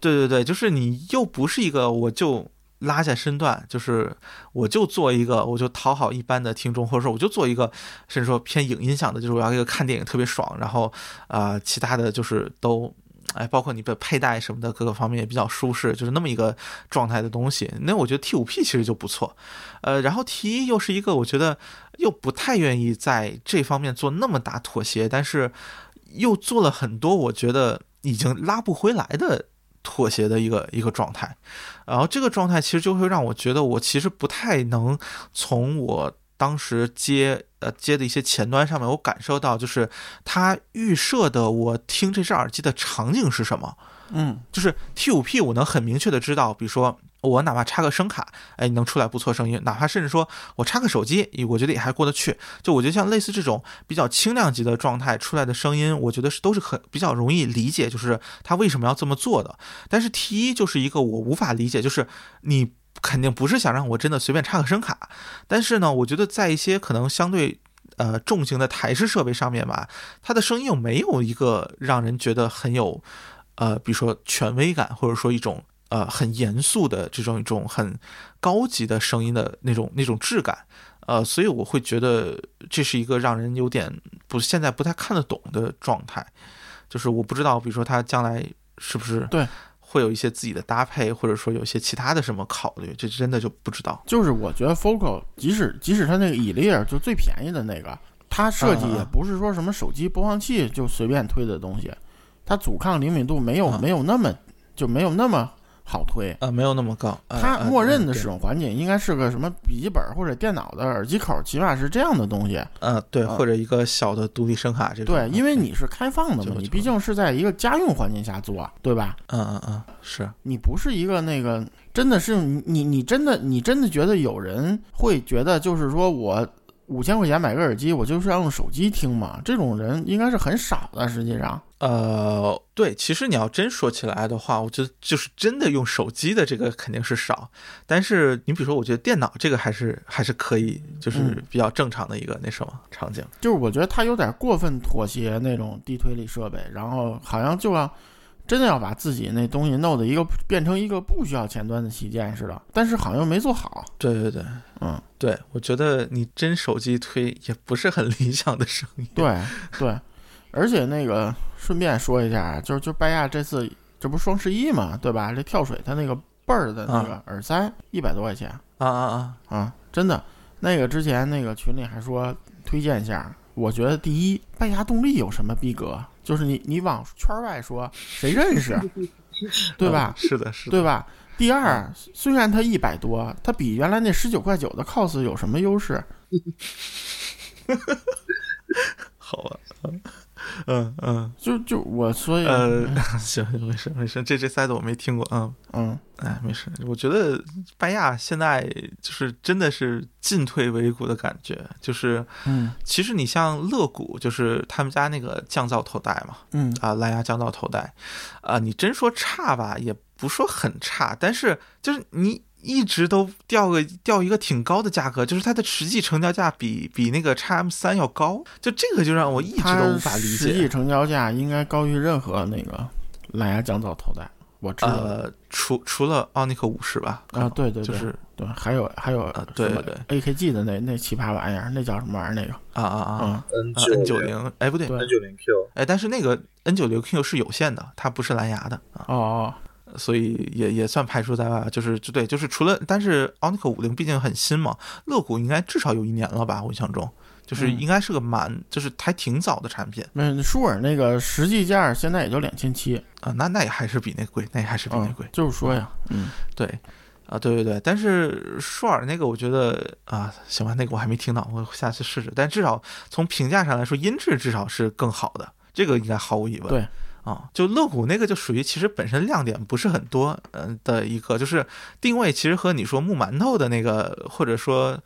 对对对，就是你又不是一个我就拉下身段，就是我就做一个，我就讨好一般的听众，或者说我就做一个，甚至说偏影音向的，就是我要一个看电影特别爽，然后啊、其他的就是都。哎，包括你的佩戴什么的，各个方面也比较舒适，就是那么一个状态的东西。那我觉得 T 五 P 其实就不错，呃，然后 T 一又是一个我觉得又不太愿意在这方面做那么大妥协，但是又做了很多我觉得已经拉不回来的妥协的一个一个状态。然后这个状态其实就会让我觉得我其实不太能从我当时接呃接的一些前端上面，我感受到就是它预设的我听这只耳机的场景是什么。嗯就是 T 五 P 我能很明确的知道，比如说我哪怕插个声卡，哎，能出来不错声音，哪怕甚至说我插个手机，我觉得也还过得去。就我觉得像类似这种比较轻量级的状态出来的声音，我觉得是都是很比较容易理解，就是他为什么要这么做的。但是 T 一就是一个我无法理解，就是你肯定不是想让我真的随便插个声卡，但是呢，我觉得在一些可能相对。呃，重型的台式设备上面吧，它的声音又没有一个让人觉得很有呃，比如说权威感，或者说一种呃很严肃的这种一种很高级的声音的那种那种质感，呃，所以我会觉得这是一个让人有点不现在不太看得懂的状态，就是我不知道，比如说它将来是不是对。会有一些自己的搭配，或者说有一些其他的什么考虑，这真的就不知道。就是我觉得 Focal 即使即使它那个 e r 就最便宜的那个，它设计也不是说什么手机播放器就随便推的东西，它阻抗灵敏度没有啊没有那么就没有那么好推。啊，没有那么高，呃它呃默认的使用环境应该是个什么笔记本或者电脑的耳机口，起码是这样的东西。呃，对，啊或者一个小的独立声卡这种。对，因为你是开放的嘛，你毕竟是在一个家用环境下做，对吧？嗯嗯嗯，是，你不是一个那个，真的是你你你真的你真的觉得有人会觉得就是说我五千块钱买个耳机，我就是要用手机听嘛？这种人应该是很少的，实际上。呃，对，其实你要真说起来的话，我觉得就是真的用手机的这个肯定是少，但是你比如说，我觉得电脑这个还是还是可以，就是嗯比较正常的一个那什么场景。就是我觉得他有点过分妥协那种低推力设备，然后好像就要真的要把自己那东西弄的一个变成一个不需要前端的旗舰似的，但是好像又没做好。对对对，嗯，对，我觉得你真手机推也不是很 *laughs* 理想的声音。对对，而且那个顺便说一下，就是就拜亚这次这不是双十一嘛，对吧？这跳水它那个倍儿的那个耳塞一百多块钱啊啊啊！啊，真的。那个之前那个群里还说推荐一下，我觉得第一，拜亚动力有什么逼格？就是你你往圈外说，谁认识，*laughs* 对吧？嗯是的，是的，对吧？第二，虽然它一百多，它比原来那十九块九的 cos 有什么优势？*laughs* 好吧，嗯嗯。就就我所以呃，行 *laughs* 行，没事没事，这这塞子我没听过，嗯。嗯。哎，没事，我觉得拜亚现在就是真的是进退维谷的感觉，就是嗯。其实你像乐谷，就是他们家那个降噪头戴嘛，嗯。啊，蓝牙降噪头戴，啊，你真说差吧，也不说很差，但是就是你一直都掉个掉一个挺高的价格，就是它的实际成交价比比那个 x M 三要高，就这个就让我一直都无法理解。实际。成交价应该高于任何那个蓝牙降噪头戴，我知道呃，除除了奥尼克五十吧，啊，对对对就是对，还有还有啊对对。AKG 的那那奇葩玩意儿，那叫什么玩意儿？那个。啊啊啊。嗯。啊 N，N 九九零，哎不对，对。N 九零 Q 哎，但是那个 N 九零 Q 是有线的，它不是蓝牙的啊，哦哦所以也也算排除在外。就是就对，就是除了，但是奥尼克五零毕竟很新嘛，乐谷应该至少有一年了吧，我印象中，就是嗯应该是个蛮，就是还挺早的产品那舒尔那个实际价现在也就两千七，啊，那那也还是比那贵，那也还是比那嗯贵，，就是说呀，嗯对。啊，对对对，但是舒尔那个，我觉得啊，行吧，那个我还没听到，我下次试试。但至少从评价上来说，音质至少是更好的，这个应该毫无疑问。对，啊，就乐谷那个就属于其实本身亮点不是很多，嗯、的一个，就是定位其实和你说木馒头的那个，或者说。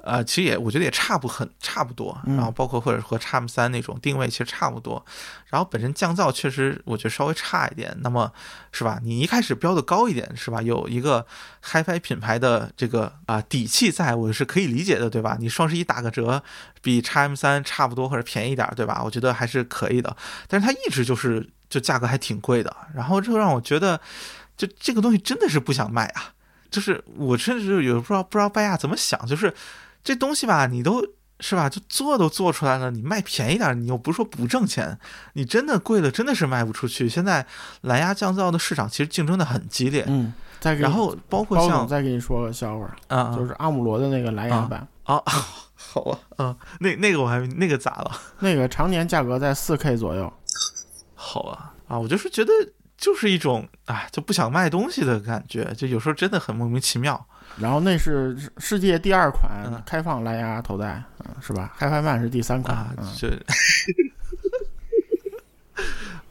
呃，其实也我觉得也差不很差不多，嗯然后包括或者和 x M 三那种定位其实差不多，然后本身降噪确实我觉得稍微差一点，那么是吧？你一开始标的高一点是吧？有一个 HiFi 品牌的这个啊、底气在，我是可以理解的，对吧？你双十一打个折，比 x M 三差不多或者便宜一点，对吧？我觉得还是可以的。但是它一直就是就价格还挺贵的，然后这个让我觉得，就这个东西真的是不想卖啊。就是我甚至有不知道不知道拜亚怎么想，就是这东西吧，你都是吧，就做都做出来了，你卖便宜点，你又不是说不挣钱，你真的贵了，真的是卖不出去。现在蓝牙降噪的市场其实竞争的很激烈，嗯，再给然后包括包像再给你说个笑话，啊，就是阿姆罗的那个蓝牙版，*laughs* 啊，好啊，嗯，那那个我还那个咋了？*laughs* 那个常年价格在四 K 左右。好啊，啊，我就是觉得就是一种哎，就不想卖东西的感觉，就有时候真的很莫名其妙。然后那是世世界第二款嗯开放蓝牙头戴，嗯，是吧？HiFi Man 是第三款，啊，嗯，这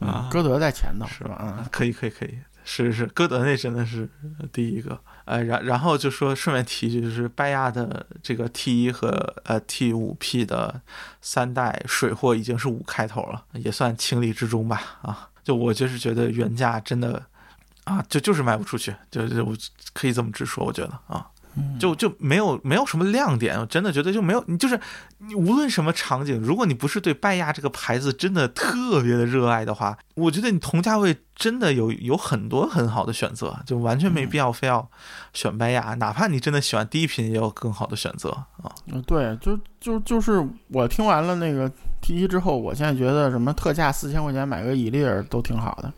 啊，*laughs* 歌德在前头，是是吧？嗯，可以可以可以，是是是，歌德那真的是第一个。呃，然然后就说顺便提一句，就是拜亚的这个 T 一和呃 T 五 P 的三代水货已经是五开头了，也算情理之中吧。啊，就我就是觉得原价真的啊，就就是卖不出去，就就我可以这么直说，我觉得啊。就就没有没有什么亮点，我真的觉得就没有你就是你无论什么场景，如果你不是对拜亚这个牌子真的特别的热爱的话，我觉得你同价位真的有有很多很好的选择，就完全没必要非要选拜亚，哪怕你真的喜欢低频，也有更好的选择啊。嗯对，就就就是我听完了那个 T 一之后，我现在觉得什么特价四千块钱买个伊利尔都挺好的。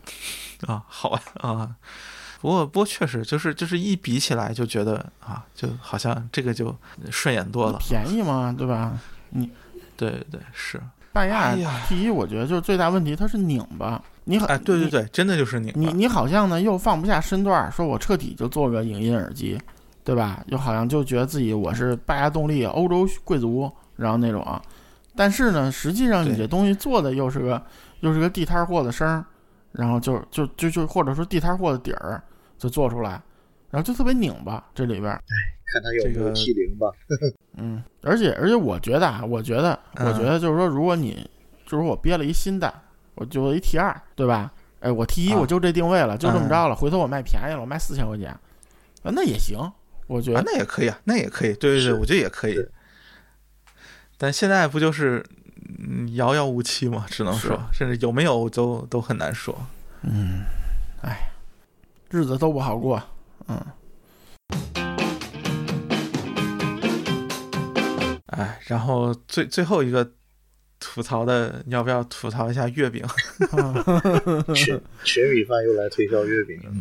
啊，好啊啊！不过不过确实就是就是一比起来就觉得啊，就好像这个就顺眼多了。便宜嘛，对吧？对对对，是。拜亚哎呀 T 一，我觉得就是最大问题，它是拧巴。你好，哎，对对对，真的就是拧你你好像呢又放不下身段儿，说我彻底就做个影音耳机，对吧？又好像就觉得自己我是拜亚动力欧洲贵族，然后那种啊。但是呢，实际上你这东西做的又是个又是个地摊货的声儿，然后就就就就或者说地摊货的底儿就做出来，然后就特别拧巴这里边儿。看他有没有这个 T 零吧。*laughs* 嗯，而且而且我觉得啊，我觉得我嗯觉得就是说，如果你就是我憋了一新的，我就一 T 二，对吧？哎，我 T 一啊我就这定位了，就这么嗯着了。回头我卖便宜了，我卖四千块钱，啊，那也行，我觉啊得，。那也可以啊，那也可以，对对对，我觉得也可以。但现在不就是嗯遥遥无期嘛，只能说，甚至有没有都都很难说。嗯，哎，日子都不好过，嗯，哎，然后最最后一个吐槽的，要不要吐槽一下月饼？*laughs* 全全米饭又来推销月饼了，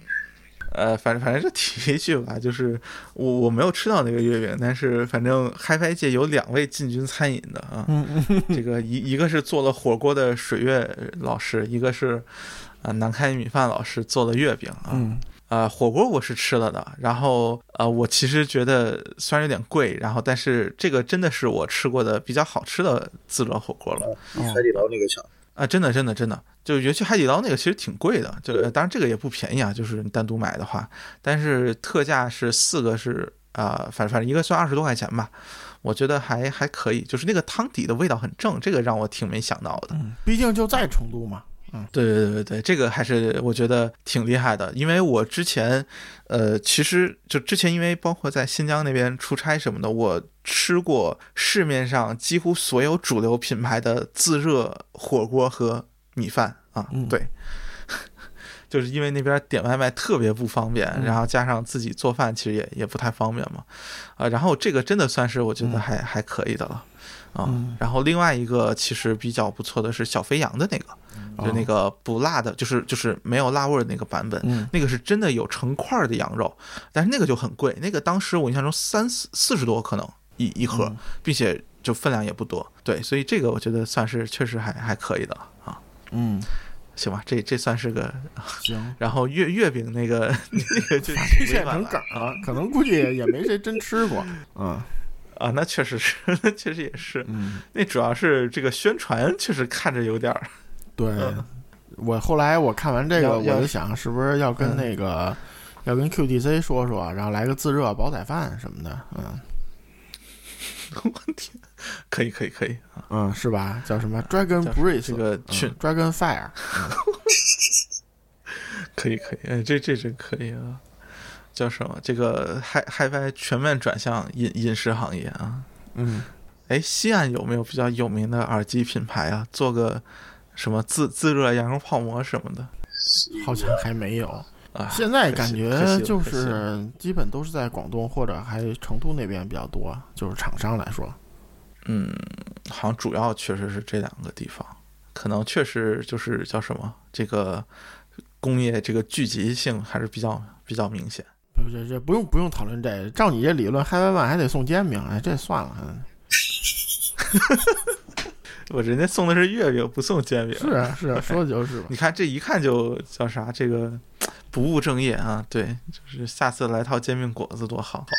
呃，反正反正就提一句吧，就是我我没有吃到那个月饼，但是反正嗨拍界有两位进军餐饮的啊，*laughs* 这个一一个是做了火锅的水月老师，一个是呃南开米饭老师做的月饼啊。嗯呃，火锅我是吃了的，然后呃，我其实觉得虽然有点贵，然后但是这个真的是我吃过的比较好吃的自热火锅了。比海底捞那个强。啊，真的，真的，真的，就尤其海底捞那个其实挺贵的，就当然这个也不便宜啊，就是你单独买的话，但是特价是四个是啊、反反正一个算二十多块钱吧，我觉得还还可以，就是那个汤底的味道很正，这个让我挺没想到的。嗯，毕竟就在成都嘛，对对对对对，这个还是我觉得挺厉害的，因为我之前，呃，其实就之前因为包括在新疆那边出差什么的，我吃过市面上几乎所有主流品牌的自热火锅和米饭啊，嗯。对。*laughs* 就是因为那边点外卖特别不方便，然后加上自己做饭其实也也不太方便嘛，啊，然后这个真的算是我觉得还、还可以的了，啊，嗯。然后另外一个其实比较不错的是小肥羊的那个，就那个不辣的，就是就是没有辣味儿的那个版本，嗯。那个是真的有成块儿的羊肉，但是那个就很贵，那个当时我印象中三四四十多可能一一盒，嗯。并且就分量也不多，对，所以这个我觉得算是确实还还可以的了啊，嗯，行吧，这这算是个，*laughs* 行，*laughs* 然后月月饼那个 *laughs* 那个就这现成梗儿了，可能估计也也没谁真吃过，嗯啊，那确实是，*laughs* 那确实也是，嗯，那主要是这个宣传确实看着有点儿，*laughs* 对。我后来我看完这个，我就想是不是要跟嗯。那个、要跟 QTC 说说，然后来个自热煲仔饭什么的，嗯。*laughs* 我天，可以可以可以啊，嗯，是吧？叫什么？Dragon Breeze 这个嗯群 Dragon Fire，可以可以，哎，这这真可以啊！叫什么？这个嗨嗨拍全面转向饮饮食行业啊！嗯，哎，西安有没有比较有名的耳机品牌啊？做个什么自自热羊肉泡馍什么的？好像还没有。啊，现在感觉就是基本都是在广东或者还成都那边比较多，就是厂商来说。嗯，好像主要确实是这两个地方，可能确实就是叫什么这个工业这个聚集性还是比较比较明显。不是，这不用不用讨论这个，照你这理论，嗨外卖还得送煎饼，哎，这算了。嗯 *laughs* 我人家送的是月饼，不送煎饼。是啊，是啊，说的就是吧。*laughs* 你看这一看就叫啥？这个不务正业啊！对，就是下次来套煎饼果子多好。*laughs*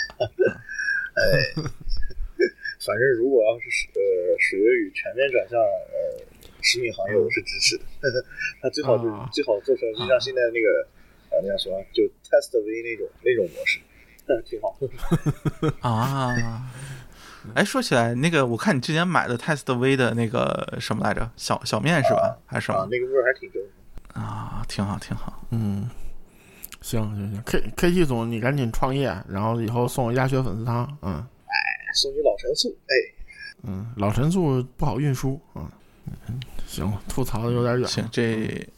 反正如果要是呃水月雨全面转向呃食品行业，我是支持的。那最好就啊最好做成就像现在那个呃那叫什么，就 test V 那种那种模式，*laughs* 挺好。*laughs* 啊。*laughs* 哎，说起来，那个我看你之前买的 Test V 的那个什么来着，小小面是吧？还是什啊么，那个味儿还挺正。啊？挺好，挺好。嗯，行行行，K K T 总，你赶紧创业，然后以后送我鸭血粉丝汤。嗯送你老陈醋，哎，嗯，老陈醋不好运输。啊嗯，行，吐槽的有点远。行，这，嗯，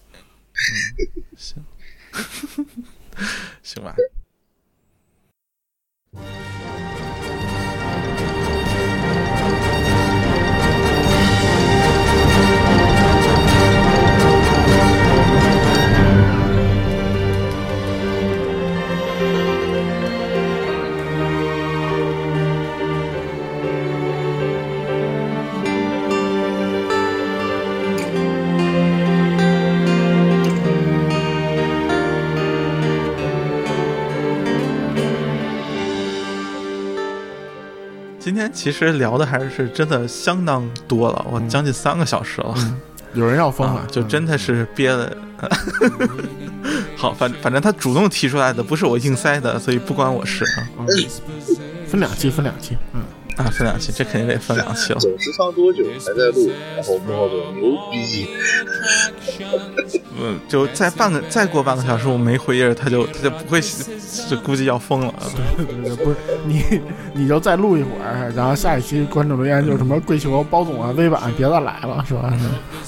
行，*laughs* 行吧。今天其实聊的还是真的相当多了，我将近三个小时了。有人要疯了啊，，就真的是憋的。*laughs* 好，反反正他主动提出来的，不是我硬塞的，所以不关我事啊。嗯分两期，分两期。嗯，啊，分两期，这肯定得分两期了。总时长多久还在录，然后幕后说牛逼，嗯，就再半个再过半个小时，我没回音，他就他就不会，就估计要疯了。*laughs* 对对对，不是你，你就再录一会儿，然后下一期观众留言就是什么跪求包总啊、微版别再来了，是吧？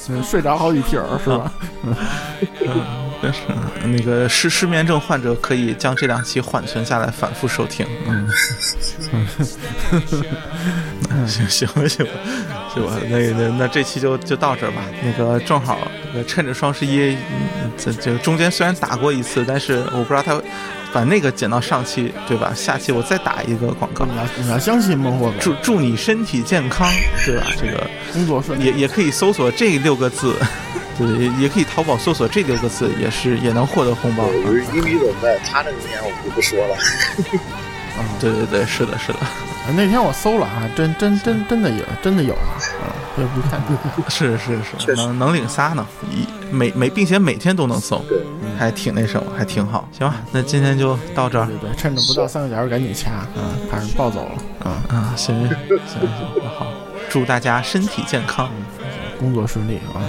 嗯，睡着好几瓶儿，是吧？*laughs* 真是那个失失眠症患者可以将这两期缓存下来，反复收听。嗯，行行吧行吧行吧，那那那这期就就到这儿吧。那个正好那个趁着双十一，嗯这这中间虽然打过一次，但是我不知道他把那个剪到上期，对吧？下期我再打一个广告你。要你要相信孟获祝祝你身体健康，对吧？这个工作顺利也也可以搜索这六个字，对，也也可以淘宝搜索这六个字，也是也能获得红包。我是英语怎么办？他那个年我就不说了。*laughs* 对对对，是的，是的，啊那天我搜了啊，真真真真的有，真的有啊！啊，不不看，是 *laughs* 是是，能能领仨呢，一每每并且每天都能送，对，还挺那什么，还挺好。行吧，那今天就到这儿对对，趁着不到三个小时赶紧掐，嗯，怕人抱走了，啊，啊，行行行，那好，祝大家身体健康。工作顺利啊！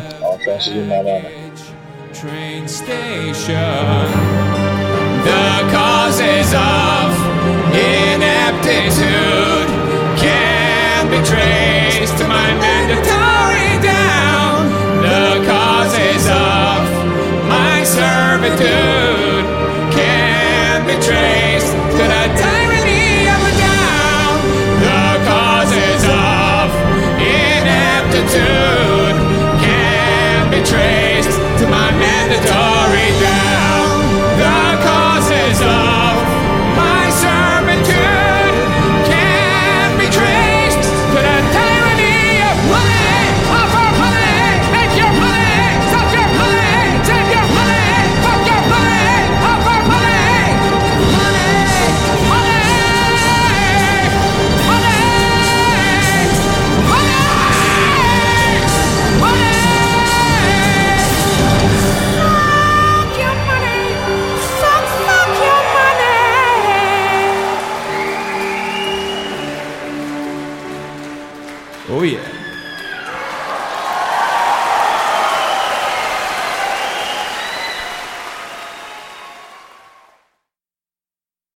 The causes of ineptitude can be traced to my mandatory down. The causes of my servitude can be traced.